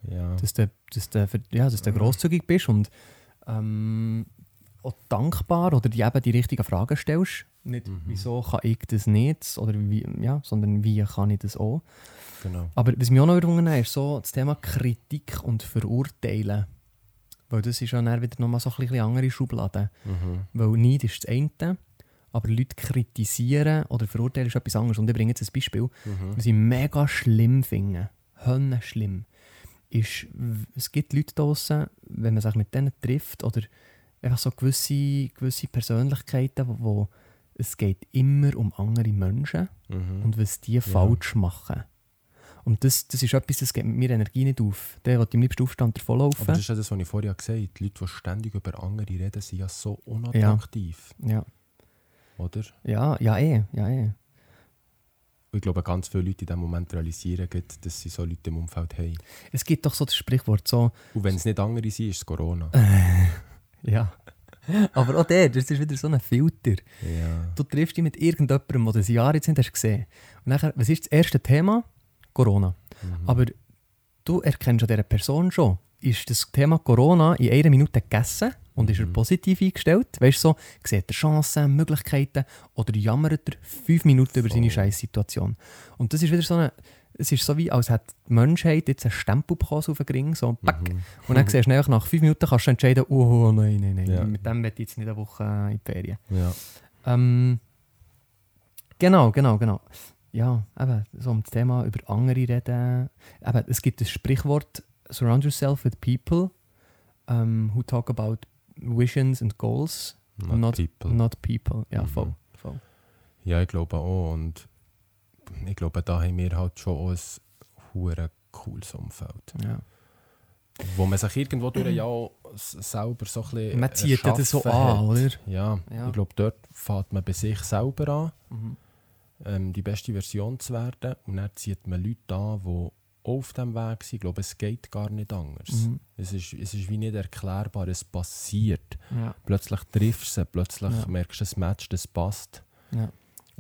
Ja. Dass du, dass du, ja, dass du grosszügig bist und ähm, auch dankbar oder die eben die richtigen Fragen stellst. Nicht, Mhm. wieso kann ich das nicht, oder wie, ja, sondern wie kann ich das auch. Genau. Aber was mich auch noch überwunden hat, ist so das Thema Kritik und Verurteilen. Weil das ist ja dann wieder nochmal so ein bisschen andere Schublade. Mhm. Weil Neid ist das eine, aber Leute kritisieren oder verurteilen ist etwas anderes. Und ich bringe jetzt ein Beispiel. Mhm. Was ich mega schlimm finde, hölle schlimm, ist, es gibt Leute draußen, wenn man sich mit denen trifft oder einfach so gewisse, gewisse Persönlichkeiten, wo es geht immer um andere Menschen Mhm. und was die falsch machen. Und das, das ist etwas, das geht mit mir Energie nicht auf. Der will am liebsten Aufstand davonlaufen. Aber das ist ja das, was ich vorher gesagt habe. Die Leute, die ständig über andere reden, sind ja so unattraktiv. ja. Oder? ja, ja, eh, ja, eh. Ich glaube, ganz viele Leute in diesem Moment realisieren, dass sie so Leute im Umfeld haben. Es gibt doch so das Sprichwort so, Und wenn es nicht andere sind, ist es Corona. ja. [laughs] Aber auch der, das ist wieder so ein Filter. ja. Du triffst dich mit irgendjemandem, der das Jahr jetzt nicht hast gesehen. Und nachher, was ist das erste Thema? Corona. Mhm. Aber du erkennst an dieser Person schon, ist das Thema Corona in einer Minute gegessen und ist er Mhm. positiv eingestellt? Weißt du so, sieht er Chancen, Möglichkeiten oder jammert er fünf Minuten über seine Voll. Scheißsituation? Und das ist wieder so eine, es ist so wie, als hätte die Menschheit jetzt einen Stempel bekommen auf den Ring, so pack. Mhm. Und dann siehst du einfach nach fünf Minuten kannst du entscheiden, oh, oh nein, nein, nein, Ja. mit dem werde ich jetzt nicht eine Woche in die Ferien. Ja. Ähm, genau, genau, genau. Ja, eben, so um das Thema über andere reden. Eben, es gibt das Sprichwort, surround yourself with people um, who talk about visions and goals, Not, Not- people. not people. Ja, Mhm. voll. voll. Ja, ich glaube auch. Und ich glaube, da haben wir halt schon auch ein hure cooles Umfeld. Ja. Wo man sich irgendwo durch ja auch s- selber so ein bisschen Man zieht das so an, hat. oder? Ja, Ja. ich glaube, dort fängt man bei sich selber an. Mhm. ähm, die beste Version zu werden. Und dann zieht man Leute an, die auf diesem Weg sind. Ich glaube, es geht gar nicht anders. Mhm. Es, ist, es ist wie nicht erklärbar, es passiert. Ja. Plötzlich triffst du sie, plötzlich merkst du, das Match, das passt. Ja.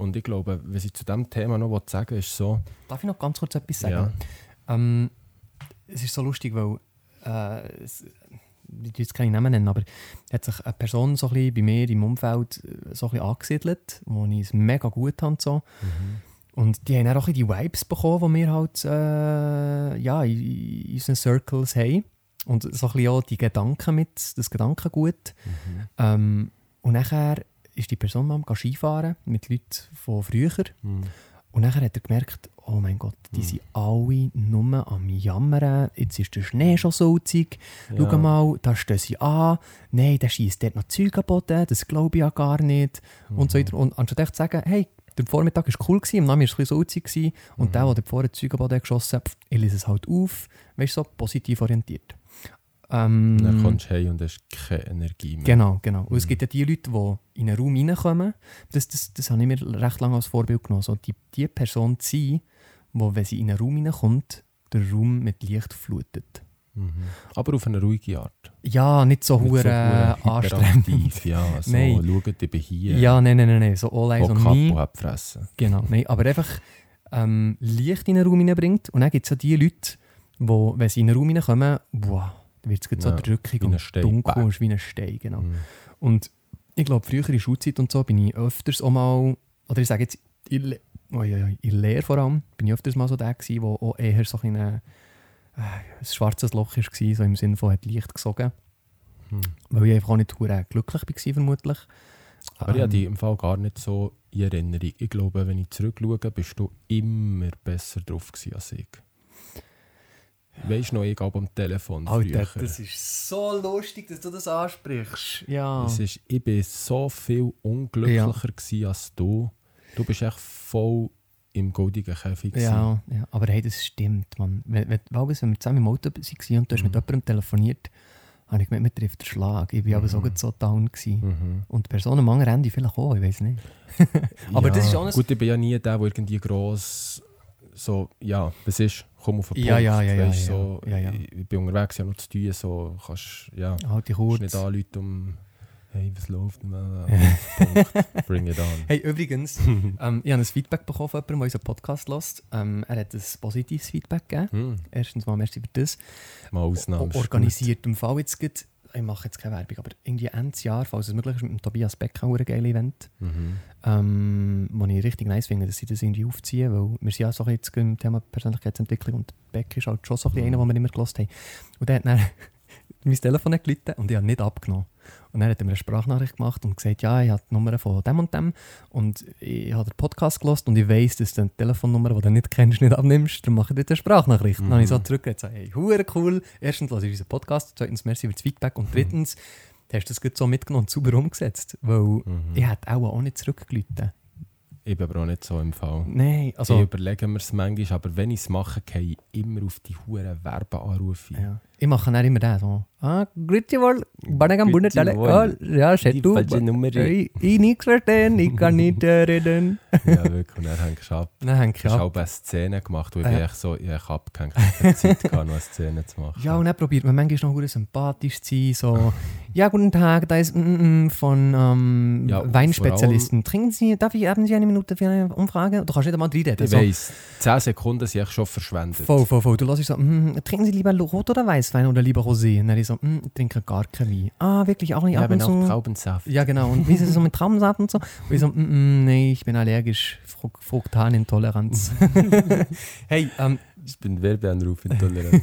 Und ich glaube, was ich zu diesem Thema noch sagen will, ist so, Darf ich noch ganz kurz etwas sagen? ja, Ähm, es ist so lustig, weil äh, es, ich will jetzt keine Namen nennen, aber hat sich eine Person so ein bisschen bei mir im Umfeld äh, so ein bisschen angesiedelt, wo ich es mega gut habe. und So. Und die haben auch die Vibes bekommen, die wir halt äh, ja, in, in unseren Circles haben. Und so ein bisschen auch die Gedanken mit, das Gedankengut. Mhm. Ähm, und nachher ist die Person mal Skifahren mit Leuten von früher. Mhm. Und dann hat er gemerkt, oh mein Gott, die Mhm. sind alle nur am Jammern. Jetzt ist der Schnee schon salzig. Schau Ja. mal, da stehen sie an. Nein, der schießt dort noch Zeug am Boden. Das glaube ich ja gar nicht. Und so Mhm. weiter. Und anstatt echt zu sagen, hey, der Vormittag war cool, gewesen, am Nachmittag war es ein bisschen salzig. Und Mhm. der, der vorne Zeug am Boden geschossen hat, ich lese es halt auf. Weißt du, so positiv orientiert. Ähm, Dann kommst du heim und hast keine Energie mehr. Genau, genau. Und es Mhm. gibt ja die Leute, die in einen Raum reinkommen. Das, das, das habe ich mir recht lange als Vorbild genommen. So die, die Person zu sein, die, wenn sie in einen Raum reinkommt, den Raum mit Licht flutet. Mhm. Aber auf eine ruhige Art. Ja, nicht so so hure hure anstrengend. Ja, [laughs] so, Nein. schaut, bin hier. Ja, nein, nein, nein, nein. So all eyes on me. hat gefressen. Genau, nein. Aber einfach ähm, Licht in einen Raum hineinbringt. Und dann gibt es ja die Leute, die, wenn sie in einen Raum hineinkommen, da wird es so Ja, drückig und Stein. dunkel ist wie ein Stein. Genau. Mhm. Und ich glaube, früher in der Schulzeit und so bin ich öfters auch mal, oder ich sage jetzt, in, oi, oi, in Lehre vor allem, bin ich öfters mal so der gewesen, wo auch eher so ein, äh, ein schwarzes Loch war, so im Sinne von hat Licht gesogen. Mhm. Weil ich einfach auch nicht glücklich war, vermutlich. Aber ich habe Ähm, die im Fall gar nicht so in Erinnerung. Ich glaube, wenn ich zurückschaue, bist du immer besser drauf gewesen als ich. Weißt du noch, ich gab am Telefon Alter, früher. das ist so lustig, dass du das ansprichst. Ja. Es ist, ich bin so viel unglücklicher gewesen als du. Du bist echt voll im goldigen Käfig. gewesen. Ja, ja, aber hey, das stimmt, man. Wenn, wenn, wenn wir zusammen im Auto waren und du hast mit Mhm. jemandem telefoniert, habe ich gemerkt, mir trifft der Schlag. Ich war aber so, Mhm. gut so down. Gewesen. Mhm. Und die Person am anderen Ende vielleicht auch, ich weiß nicht. [laughs] Aber ja, das ist auch Gut, ich bin ja nie der, der irgendwie gross so, ja, was ist, komm auf den Ja, Punkt. ja, ja, ja, weisst, ja, so, ja, ja. Ich, ich bin unterwegs, ja noch zu tun, so, kannst, ja, Halt die kannst kurz. nicht anrufen um, hey, was läuft? [laughs] Punkt, bring it on. Hey, übrigens, [laughs] ähm, ich habe ein Feedback bekommen von jemandem, der unseren Podcast hört. Ähm, er hat ein positives Feedback gegeben. Hm, Erstens mal, merci für das. mal Ausnahme. O- organisiert im Fall jetzt gerade, ich mache jetzt keine Werbung, aber irgendwie Ende Jahr, falls es möglich ist, mit dem Tobias Becker ein geiles Event. Mhm. Ähm, wo ich richtig nice finde, dass sie das irgendwie aufziehen, weil wir sind ja so ein bisschen jetzt im Thema Persönlichkeitsentwicklung und Beck ist halt schon so ein bisschen Mhm. einer, den wir immer gelost haben. Und der hat dann [laughs] mein Telefon gelitten und ich habe nicht abgenommen. Und dann hat er mir eine Sprachnachricht gemacht und gesagt, ja, ich habe die Nummer von dem und dem und ich habe den Podcast gelost und ich weiss, dass du eine Telefonnummer, die du nicht kennst, nicht abnimmst, dann mache ich dir eine Sprachnachricht. Dann habe ich so Mhm. zurückgegeben, hey, cool, erstens lasse ich unseren Podcast, zweitens merci für das Feedback und drittens hast du das gut so mitgenommen und sauber umgesetzt, weil Mhm. ich hätte auch, auch nicht zurückgelitten. Ich bin aber auch nicht so im Fall. Nein, ich also überlege mir es manchmal, aber wenn ich es mache, gehe ich immer auf die huren Werbeanrufe. ja. Ich mache dann immer das. So. Ah, grüezi wohl, Banagam Bundetale. wohl. Oh, ja, du. falsche Nummer. Ich, ich nichts verstehen, ich kann nicht äh, reden. [laughs] ja, wirklich. Und dann hängst du ab. Dann hänge ich Ich habe ab. auch eine Szene gemacht, wo ich Äh. so, ich habe abgehängt, ich habe Zeit gehabt, noch eine Szene zu machen. Ja, und dann probiert man manchmal noch verdammt sympathisch zu sein. So, ja, guten Tag, da ist mm, mm, von ähm, Ja, Weinspezialisten. Trinken Sie, darf ich, haben Sie eine Minute für eine Umfrage? Du kannst nicht einmal reinreden. ich So, weiss, 10 Sekunden sind echt schon verschwendet. Voll, voll, voll. Du lässt so, mm, trinken Sie lieber Rot- oder Weißwein oder lieber Rosé? Und dann ich so, mm, ich trinke gar kein Wein. Ah, wirklich, auch nicht Ja, ab und aber zu? auch Traubensaft. Ja, genau. Und wie ist es so mit Traubensaft und so? Und ich so, mm, nee, ich bin allergisch. Fruktanintoleranz. [laughs] hey, ähm, Ich bin Werbeanruf intolerant.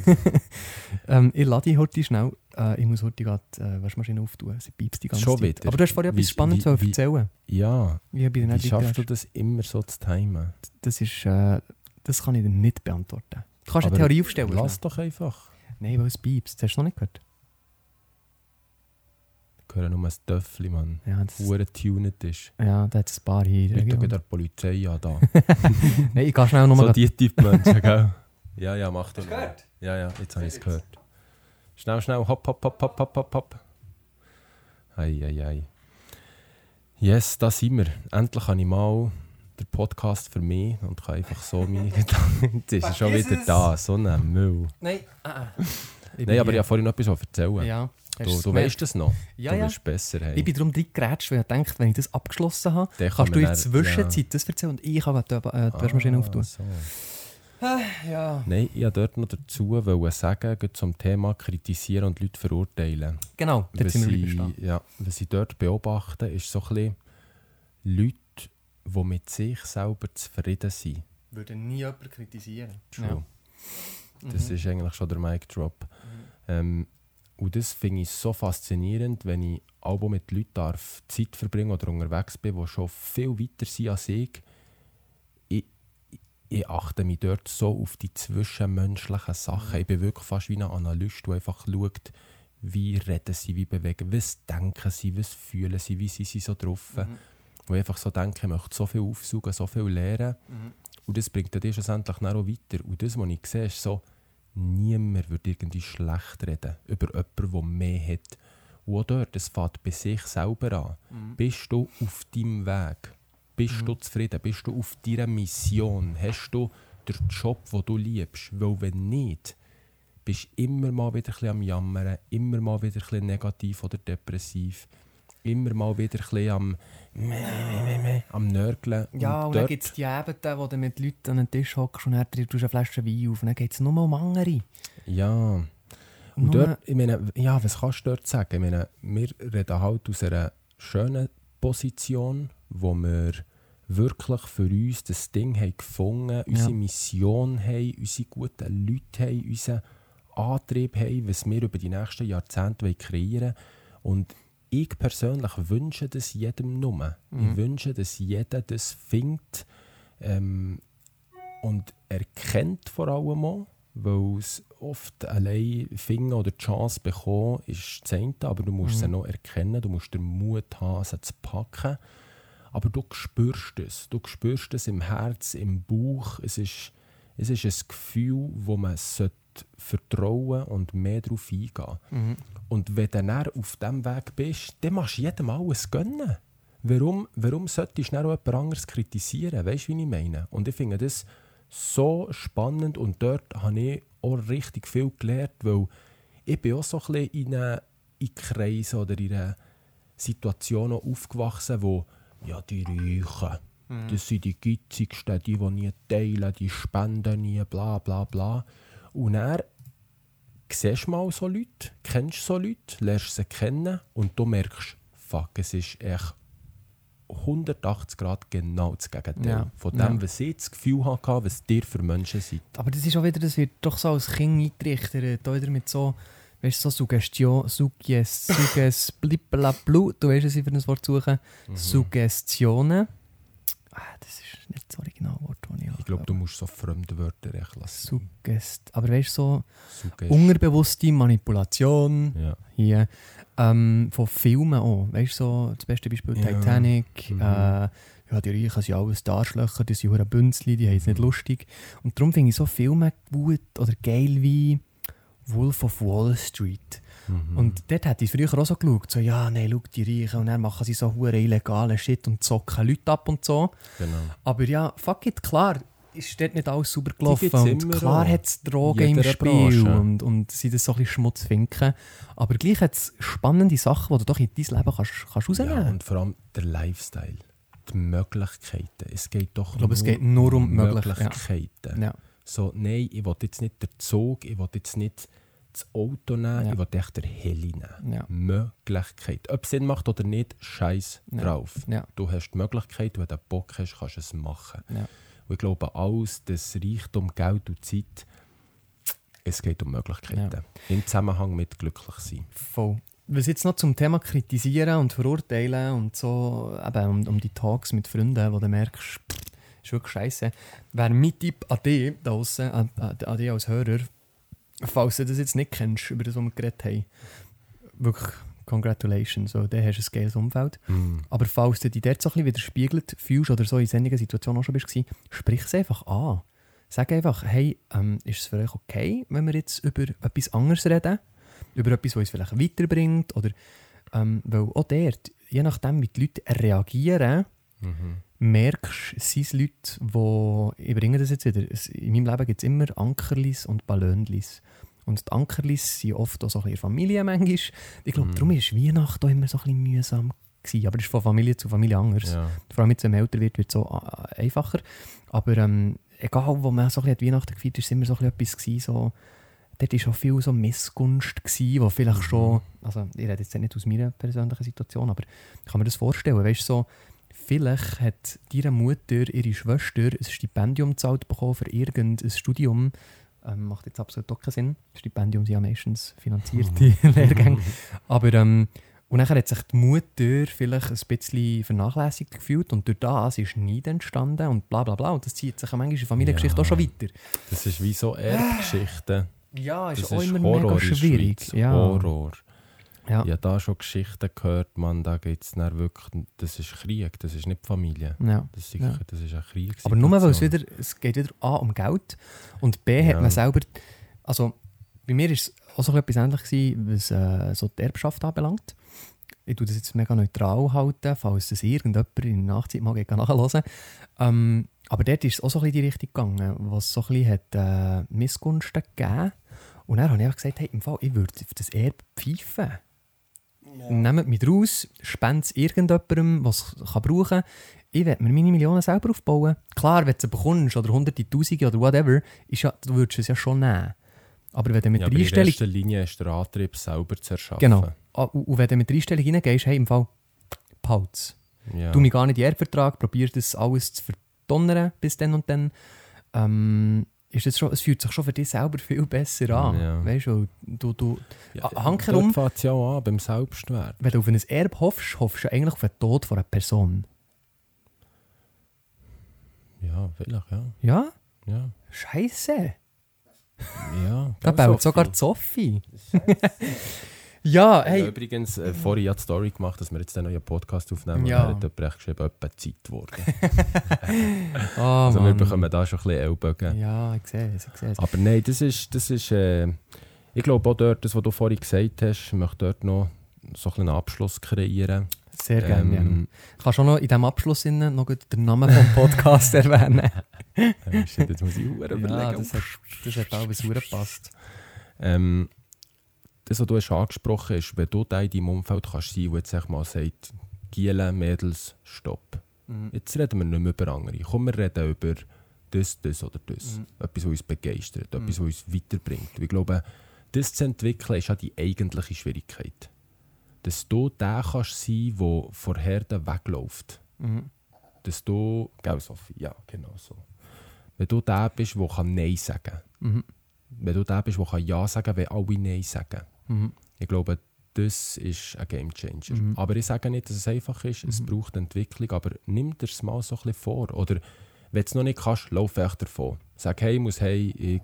[laughs] ähm, ich lade dich heute schnell. Äh, ich muss heute gerade äh, Waschmaschine auftun. Sie piepst die ganze Schon Zeit. wieder? Aber du hast vorher etwas Spannendes zu erzählen. ja, Wie, wie schaffst du das immer so zu timen? Das ist, äh, das kann ich dir nicht beantworten. Du kannst Aber eine Theorie aufstellen. Lass doch einfach. Nein, weil es piepst. Das hast du noch nicht gehört. Ich höre nur ein Töffel, Mann. Ja, das, Hure tuned ist. ja da hat es ein paar hier. in der Leute Region. gehen der Polizei an da. [laughs] Nein, ich kann schnell nochmal... so die Typ-Menschen, gell? [laughs] Ja, ja, mach das. Ja, ja, jetzt habe ich es gehört. Schnell, schnell, hopp, hopp, hopp, hopp, hopp, hopp, hopp. Ei, ei, ei. Yes, da sind wir. Endlich habe ich mal der Podcast für mich und kann einfach so meine [laughs] Gedanken. Jetzt ist schon wieder da, so ein Müll. Nein, ah, Nein, aber ich habe vorhin noch etwas erzählen. Ja. Du, du weißt das noch? Ja, du ja. bist besser. Hey. Ich bin darum reingerätscht, weil ich dachte, wenn ich das abgeschlossen habe, Dann kannst du in der Zwischenzeit das erzählen und ich kann die, äh, die Waschmaschine Ah, auftun. so. Ja. Nein, ich wollte dort noch dazu sagen, zum Thema kritisieren und Leute verurteilen. Genau, was, sind wir stehen. ja, was ich dort beobachte, ist so ein bisschen Leute, die mit sich selber zufrieden sind. Würde nie jemand kritisieren. True. Das ist eigentlich schon der Mic Drop. Ähm, und das finde ich so faszinierend, wenn ich auch mit Leuten darf Zeit verbringen oder unterwegs bin, die schon viel weiter sind als ich. Ich, ich achte mich dort so auf die zwischenmenschlichen Sachen. Ich bin wirklich fast wie ein Analyst, der einfach schaut, wie reden sie, wie bewegen, was denken sie, was fühlen sie, wie sind sie so drauf. Wo ich einfach so denke, ich möchte so viel aufsaugen, so viel lernen. Und das bringt dir schlussendlich dann auch weiter. Und das, was ich sehe, ist so, niemand würde irgendwie schlecht reden über jemanden, der mehr hat. Und auch dort, es fängt bei sich selber an. Bist du auf deinem Weg? Bist du zufrieden? Bist du auf deiner Mission? Hast du den Job, den du liebst? Weil wenn nicht, bist du immer mal wieder ein bisschen am Jammern, immer mal wieder ein bisschen negativ oder depressiv, immer mal wieder ein bisschen am, meh, meh, meh, am Nörgeln. Ja, und, dann dort- gibt es die Abende, wo du mit Leuten an den Tisch hockst und dann du eine Flasche Wein auf und dann geht es nur um andere. Ja. Und Nur- dort, ich meine, ja, was kannst du dort sagen? Ich meine, wir reden halt aus einer schönen Position, wo wir wirklich für uns das Ding haben gefunden, unsere Mission haben, unsere guten Leute haben, unseren Antrieb haben, was wir über die nächsten Jahrzehnte kreieren wollen. Und ich persönlich wünsche das jedem nur. Ich wünsche, dass jeder das findet ähm, und erkennt vor allem auch, weil es oft allein finden oder die Chance bekommen, ist das eine, aber du musst sie noch erkennen, du musst den Mut haben, sie zu packen. Aber du spürst es, du spürst es im Herz, im Bauch. Es ist, es ist ein Gefühl, wo man vertrauen und mehr darauf eingehen. Und wenn du dann auf diesem Weg bist, dann machst du jedem alles gönnen. Warum, warum solltest du auch jemand anderes kritisieren? Weißt du, wie ich meine? Und ich finde das so spannend und dort habe ich auch richtig viel gelernt, weil ich bin auch so ein bisschen in, Kreisen oder in einer Situation aufgewachsen, wo ja, die Reichen, das sind die Gitzigsten, die, die nie teilen, die spenden nie, bla bla bla. Und er siehst mal so Leute, kennst so Leute, lernst sie kennen und du merkst, fuck, es ist echt 180 Grad genau das Gegenteil Ja, von dem, ja. was ich das Gefühl hatte, was dir für Menschen sind. Aber das ist auch wieder, das wird doch so als Kind eingerichtet, auch wieder mit so, weißt du, so Suggestion, Sugges, Sugges, bliblablu, du weißt, was ich für ein Wort suche, Suggestionen. Ah, das ist nicht das Originalwort, das ich Ich glaube, du musst so fremde Wörter lassen. Suggest, aber weißt du, so Suggest- unterbewusste Manipulation Ja. hier, ähm, von Filmen auch, weißt du, so, das beste Beispiel Ja. Titanic, Mhm. äh, ja, die Reichen sind alles Arschlöcher, die sind hure Bünzli, die haben es nicht Mhm. lustig. Und darum finde ich so Filme gut oder geil wie Wolf of Wall Street. Mhm. Und dort hätte ich früher auch so geschaut, so, ja, nein, schau die Reichen und dann machen sie so hure illegalen Shit und zocken Leute ab und so. genau. Aber ja, fuck it, klar, ist dort nicht alles super gelaufen. Und klar hat es Drogen im Spiel Branche. und, und sind das so ein bisschen Schmutzfinken. Aber gleich hat es spannende Sachen, die du doch in dein Leben kannst, kannst rausnehmen Ja, kannst. und vor allem der Lifestyle, die Möglichkeiten. Es geht doch Ich glaube, es geht nur um die Möglich- ja. Möglichkeiten. Ja. So, nein, ich will jetzt nicht den Zug, ich will jetzt nicht das Auto nehmen, Ja. ich will echt den Heli nehmen. Ja. Möglichkeit. Ob es Sinn macht oder nicht, scheiß drauf. Ja. Du hast die Möglichkeit, wenn du Bock hast, kannst du es machen. Und ich glaube, alles, das Reichtum, Geld und Zeit, es geht um Möglichkeiten. Im Zusammenhang mit glücklich sein. Voll. Was jetzt noch zum Thema Kritisieren und Verurteilen und so, eben um, um die Talks mit Freunden, wo du merkst, pff, ist wirklich scheiße, wäre mein Tipp an dich an, an, an dich als Hörer, falls du das jetzt nicht kennst, über das, was wir geredet haben, wirklich congratulations, so, dann hast du ein geiles Umfeld. Mm. Aber falls du dich dort so ein bisschen widerspiegelt fühlst oder so in solchen Situationen auch schon bist, sprich es einfach an. Sag einfach, hey, ähm, ist es für euch okay, wenn wir jetzt über etwas anderes reden? Über etwas, was uns vielleicht weiterbringt? Oder, ähm, weil auch dort, je nachdem, wie die Leute reagieren, Mhm. merkst, es sind Leute, die, ich bringe das jetzt wieder, es, in meinem Leben gibt es immer Ankerlis und Ballönlis. Und die Ankerlis sind oft auch so ein bisschen Familie manchmal. Ich glaube, Mhm. darum ist Weihnachten auch immer so ein bisschen mühsam gewesen. Aber es ist von Familie zu Familie anders. Ja. Vor allem, wenn man älter wird, wird es so äh, einfacher. Aber ähm, egal, wo man so ein bisschen Weihnachten gefeiert hat, ist es immer so ein bisschen etwas gewesen, so, dort war schon viel so Missgunst, gewesen, wo vielleicht schon, also ich rede jetzt nicht aus meiner persönlichen Situation, aber ich kann mir das vorstellen, weißt du, so, vielleicht hat deine Mutter, ihre Schwester, ein Stipendium gezahlt bekommen für irgendein Studium, ähm, macht jetzt absolut keinen Sinn, Stipendium sind ja meistens finanzierte [laughs] Lehrgänge, aber ähm, und dann hat sich die Mutter vielleicht ein bisschen vernachlässigt gefühlt und durch das ist Neid entstanden und bla bla bla. Und das zieht sich manchmal in der Familiengeschichte Ja. auch schon weiter. Das ist wie so Erbgeschichten. Ja, ist Das auch ist immer Horror mega schwierig. Ja. Horror. Ja. Ich habe da schon Geschichten gehört, man, da geht es wirklich, das ist Krieg, das ist nicht Familie. Ja. Das ist, Ja. das ist ein Krieg. Aber nur weil es wieder, es geht wieder A um Geld und B hat Ja. man selber, also bei mir ist es auch so etwas ähnlich was äh, so die Erbschaft anbelangt. Ich tue das jetzt mega neutral halten, falls das irgendjemand in der Nachzeit mal geht nachhören ähm, Aber dort ist es auch so ein bisschen die Richtung gegangen, wo es so ein bisschen hat, äh, Missgunsten gegeben Und dann habe ich einfach gesagt, hey, im Fall, ich würde auf das Erbe pfeifen. Nehmt mich raus, spendet es irgendjemandem, was es kann brauchen kann. Ich werde mir meine Millionen selber aufbauen. Klar, wenn du sie bekommst oder hunderte, tausende oder whatever, ist ja, du würdest es ja schon nehmen. Aber wenn du mit ja, der in Einstellung... erster Linie ist der Antrieb, selber zu erschaffen. Genau. Ah, Und wenn du mit der Einstellung reingehst, hey, im Fall, behalt's. Ja. Du mich gar nicht in den Erbvertrag, probier das alles zu verdonnern bis dann und dann. Ähm, ist das schon, es fühlt sich schon für dich selber viel besser an. Ja. Weißt du, du, du ja, hankerum- Dort fängt ja auch an, beim Selbstwert. wenn du auf ein Erbe hoffst, hoffst du eigentlich auf den Tod von einer Person. Ja, vielleicht, ja. Ja? Ja, Scheiße. ja. Da baut Sophie? sogar die Sophie. [laughs] ja, Hey. hey. Übrigens, äh, vorhin ja die Story gemacht, dass wir jetzt einen neuen Podcast aufnehmen. Ja. Und er hat jemand geschrieben, etwa Zeit geworden. Oh, [laughs] [laughs] also wir Mann. bekommen da schon ein bisschen Ellbogen. Ja, ich sehe es, ich sehe es. Aber nein, das ist, das ist äh, ich glaube auch dort, das, was du vorhin gesagt hast, ich möchte dort noch so ein einen Abschluss kreieren. Sehr gerne, ja. Ähm, Kannst du auch noch in diesem Abschluss noch den Namen vom Podcast [laughs] erwähnen? äh, shit, jetzt muss ich überlegen. ja, das hat, das hat auch bis gepasst. Ähm, das, was du hast angesprochen hast, wenn du da in deinem Umfeld kannst sein, wo jetzt sag mal sagt, Giele, Mädels, stopp. Mhm. Jetzt reden wir nicht mehr über andere. Komm, wir reden über das, das oder das. Mhm. Etwas, was uns begeistert, Mhm. etwas, was uns weiterbringt. Ich glaube, das zu entwickeln, ist ja die eigentliche Schwierigkeit. Dass du der kannst sein, der vor Herden wegläuft. Mhm. Dass du, gell Sophie, ja, genau so. Wenn du der bist, der kann Nein sagen kann. Mhm. Wenn du der bist, der kann Ja sagen kann, wenn alle Nein sagen. Mhm. Ich glaube, das ist ein Game Changer. Mhm. Aber ich sage nicht, dass es einfach ist. Es Mhm. braucht Entwicklung. Aber nimm dir es mal so ein bisschen vor. Oder wenn du es noch nicht kannst, lauf echt davon. Sag, hey, ich muss hey, ich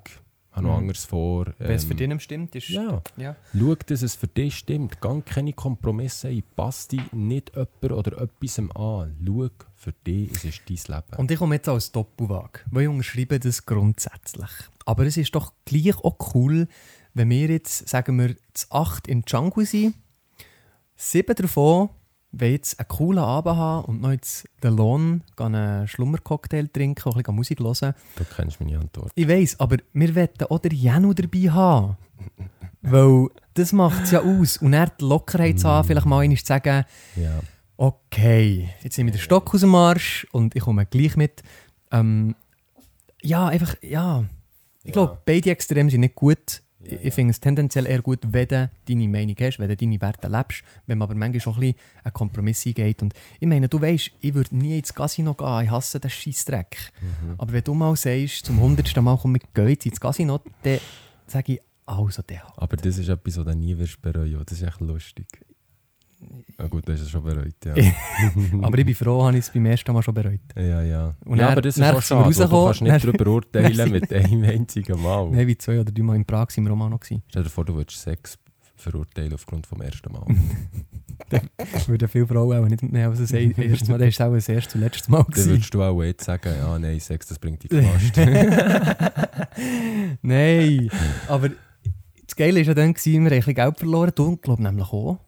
habe noch Mhm. anderes vor. Wenn es für Ähm, dich nicht stimmt, ist... Ja, ja. schau, dass es für dich stimmt. Gang keine Kompromisse ein. Pass dich nicht jemand oder etwas an. Schau, für dich es ist dein Leben. Und ich komme jetzt als Doppelwag, weil ich unterschreibe das grundsätzlich. Aber es ist doch gleich auch cool, wenn wir jetzt, sagen wir, zu acht in Django sind, sieben davon wollen jetzt einen coolen Abend haben und noch jetzt den Lohn, einen Schlummercocktail trinken und ein bisschen Musik hören. du kennst meine Antwort. Ich weiss, aber wir wollen auch den Janu dabei haben. weil das macht es ja aus. Und er die Lockerheit haben, vielleicht mal einmal zu sagen, Ja. okay, jetzt nehme ich den Stock aus dem Arsch und ich komme gleich mit. Ähm, ja, einfach, ja. Ich glaube, beide Extreme sind nicht gut. Ich- Ich finde es tendenziell eher gut, wenn du deine Meinung hast, wenn du deine Werte lebst, wenn man aber manchmal schon ein bisschen einen Kompromiss eingeht. Und ich meine, du weißt, ich würde nie ins Casino gehen, ich hasse den Scheissdreck. Mhm. Aber wenn du mal sagst, zum hundertsten Mal komm, wir gehen jetzt ins Casino, dann sage ich, also der. Aber das ist etwas, was du nie wirst bereuen. Das ist echt lustig. Na gut, hast es schon bereut, ja. [laughs] Aber ich bin froh, habe ich es beim ersten Mal schon bereut. Ja, ja. Und ja, dann- aber das ist dann auch schade. Du kannst nicht dann- darüber [laughs] urteilen dann mit einem einzigen Mal. Nein, wie zwei oder drei Mal in Prag sind wir auch noch gewesen. Stell dir vor, du würdest Sex verurteilen aufgrund vom ersten Mal. [laughs] Würden viele Frauen auch nicht mehr als das erstes Mal, das war auch das erste und letztes Mal. Dann Gewesen. würdest du auch jetzt sagen, ja, nein, Sex, das bringt dich fast. Nein, aber das Geile war ja dann, gewesen, wir haben ein bisschen Geld verloren, du glaube nämlich auch.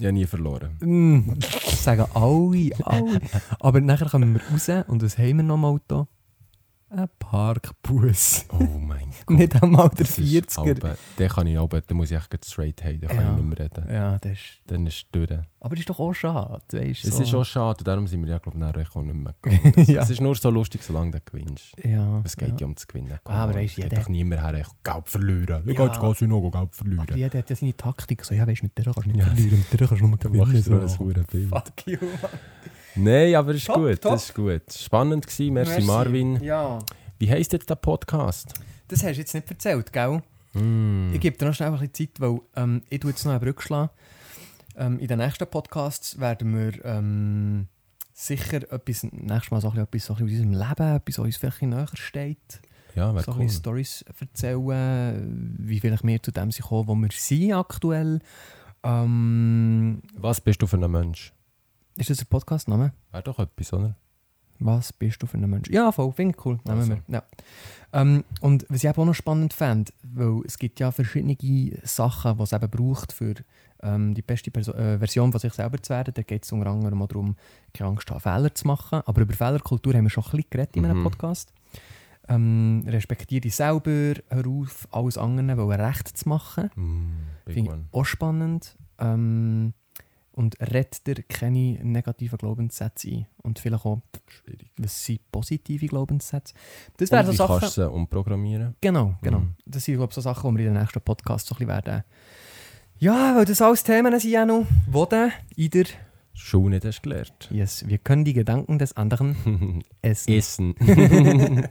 Habe nie verloren. Mm, Das sagen alle, alle. Aber nachher kommen wir raus und was haben wir noch im Auto? Ein Parkbus. Oh mein [laughs] Gott. Nicht einmal der Das ist 40er. aber- Den kann ich aber, den muss ich echt straight haben, den kann Ja. ich nicht mehr reden. Ja, das ist... Dann ist es durch. Aber das ist doch auch schade, weißt Es so. ist auch schade, darum sind wir ja, glaube ich, auch nicht mehr [laughs] gegangen. Ja. Es ist nur so lustig, solange du gewinnst. Ja. Es geht ja. ja um zu gewinnen. Ah, aber geht jeder- doch niemand her, echt Geld verlieren. Ich Ja. gehe jetzt Casino Geld Aber verlieren. jeder hat ja seine Taktik. So, ja, weißt du, mit der kannst du nicht Ja. verlieren, mit der kannst du nur gewinnen. machst du so ein So. Bild. Fuck you, Mann. Nein, aber es ist Top, gut, top. das ist gut. Spannend gewesen, merci, Marvin. Ja. Wie heisst jetzt der Podcast? Das hast du jetzt nicht erzählt, gell? Mm. Ich gebe dir noch schnell ein bisschen Zeit, weil ähm, ich tue jetzt noch eine Brücke schlagen. Ähm, in den nächsten Podcasts werden wir ähm, sicher etwas, nächstes Mal so ein bisschen etwas so ein bisschen aus unserem Leben, etwas, was uns vielleicht näher steht. Ja, so ein cool. bisschen Stories erzählen, wie vielleicht wir zu dem sind wo wir sind aktuell. Ähm, Was bist du für ein Mensch? Ist das ein Podcast-Name? Wäre doch etwas, oder? Was bist du für ein Mensch? Ja, voll, finde ich cool. Nehmen Also. wir. Ja. Ähm, und was ich auch noch spannend fände, weil es gibt ja verschiedene Sachen, die es eben braucht, für ähm, die beste Perso äh, Version von sich selber zu werden. Da geht es unter anderem auch darum, keine Angst haben, Fehler zu machen. Aber über Fehlerkultur haben wir schon ein bisschen geredet in einem Mhm. Podcast. Ähm, respektiere dich selber, hör auf, alles anderen wollen recht zu machen. Big Finde ich auch spannend. Ähm, und red dir keine negativen Glaubenssätze ein. Und vielleicht auch Schwierig. was sind positive Glaubenssätze? Das wären so Sachen. kannst du sie umprogrammieren? Genau, genau. Mhm. Das sind glaube ich, so Sachen, die wir in den nächsten Podcast so ein bisschen werden. Ja, weil das alles Themen sind, ja noch. Wo denn? In der. Schule nicht hast gelernt. Yes, wir können die Gedanken des anderen [laughs] essen. Essen. [laughs]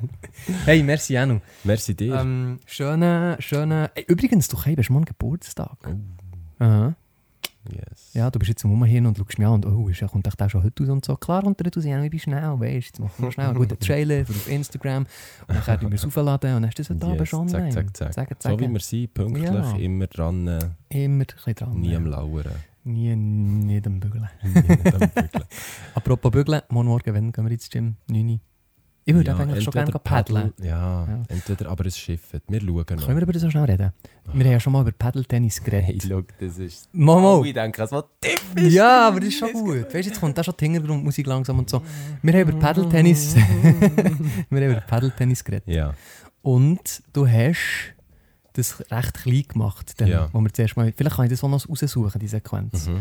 hey, merci, Janu. Merci dir. Ähm, schöne, schöne. Übrigens, du bist morgen Geburtstag. Oh, Aha. Yes. Ja, du bist jetzt am hin und schaust mich an und oh, ist, kommt echt auch schon heute aus und so. Klar, und du ja, ich bin schnell, weißt du, jetzt machen wir schnell einen guten Trailer auf Instagram und dann können wir es aufladen und dann ist das heute Abend Yes, schon zack, online. zack, zack. Zack, So zack. wie wir sind, pünktlich, Ja. immer dran, äh, Immer ein dran. nie am Lauern. Nie, nicht am Bügeln. Nie am Bügeln. [laughs] Apropos Bügeln, Morgen, wenn gehen wir ins Gym? 9 Uhr. Ich würde Ja, eigentlich schon gerne paddeln. Paddel- Ja, Ja. entweder, aber es schifft. Wir schauen noch. Können wir über das so schnell reden? Wir haben ja schon mal über Paddeltennis geredet. schau, das ist... Momo! Oh, ich denke, das war typisch. Ja, aber das ist schon gut. Weißt du, jetzt kommt da schon die Hintergrundmusik langsam und so. Wir haben über Paddeltennis, [laughs] wir haben über Paddeltennis geredet. Ja, Und du hast das recht klein gemacht, dann, Ja. wo wir zuerst mal, vielleicht kann ich das auch noch raussuchen, die Sequenz. mhm.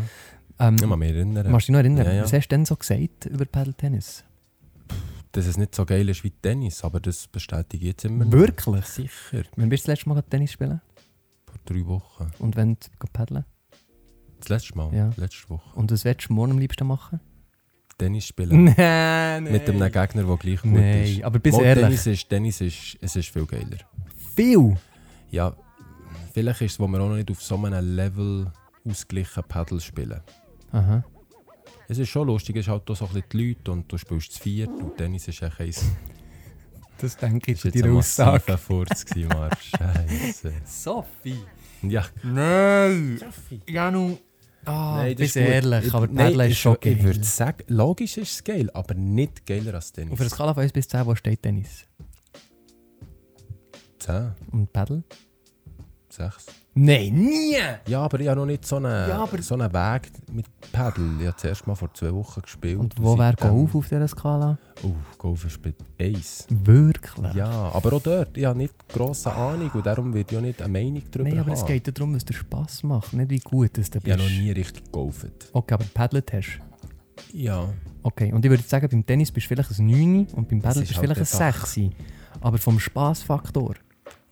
Ähm, ich kann mich erinnern, Kannst du dich noch erinnern? Ja, ja. Was hast du denn so gesagt über Paddeltennis? Dass es nicht so geil ist wie Tennis, aber das bestätige ich jetzt immer noch. Wirklich? Sicher. Wann bist du das letzte Mal Tennis spielen? Vor drei Wochen. Und wenn du paddeln? Das letzte Mal? Ja. Letzte Woche. Und was willst du morgen am liebsten machen? Tennis spielen. [laughs] Nein, Mit einem Gegner, der gleich gut Nein, ist. aber bis ehrlich. Tennis ist, Tennis ist, es ist viel geiler. Viel? Ja, vielleicht ist es, wo wir auch noch nicht auf so einem Level ausgleichen Paddle spielen. Aha. Es ist schon lustig, es ist halt so ein bisschen die Leute und du spielst zu viert und Tennis ist echt eins. Das denke ich Das war ein deiner Aussage. Furz, gewesen, Marc. [laughs] Scheisse. Sophie? Ja, Nein! Janu. Ah, Nein, das ist ehrlich, Ich- aber nein, Paddeln ist schon geil. Ich würde sagen, logisch ist es geil, aber nicht geiler als Tennis. Auf einer Skala von 1 bis 10, wo steht Tennis? 10, Und Paddel? 6. Nein, nie! Ja, aber ich habe noch nicht so einen, Ja, aber- so einen Weg mit Paddle. Ich habe zuerst mal vor zwei Wochen gespielt. Und wo wäre Golf auf dieser Skala? Oh, Golf ist bei Eis. Wirklich? Ja, aber auch dort. Ich habe nicht grosse Ahnung und darum wird ja nicht eine Meinung darüber Nein, aber es haben. geht ja darum, was dir Spass macht, nicht wie gut es du Ich habe bist. noch nie richtig gegolft. Okay, aber paddelt hast Ja. Okay, und ich würde sagen, beim Tennis bist du vielleicht ein 9 und beim Paddel ist bist du halt vielleicht ein einfach- 6. Aber vom Spaßfaktor.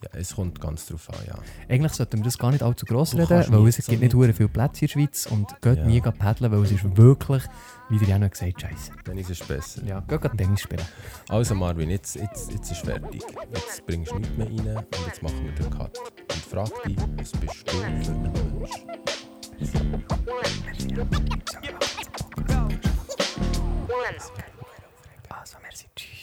Ja, es kommt ganz drauf an, ja. Eigentlich sollten wir das gar nicht allzu gross du reden, weil es gibt nicht so viele Plätze in der Schweiz und geht ja. nie paddeln, weil es ist wirklich, wie wir ja noch gesagt scheiße. Tennis ist es besser. Ja, geht gerade Tennis spielen. Also Marvin, jetzt, jetzt, jetzt ist fertig. Jetzt bringst du nichts mehr rein und jetzt machen wir den Cut. Und frag dich, was bist du für ein Mensch? Also, merci. Tschüss.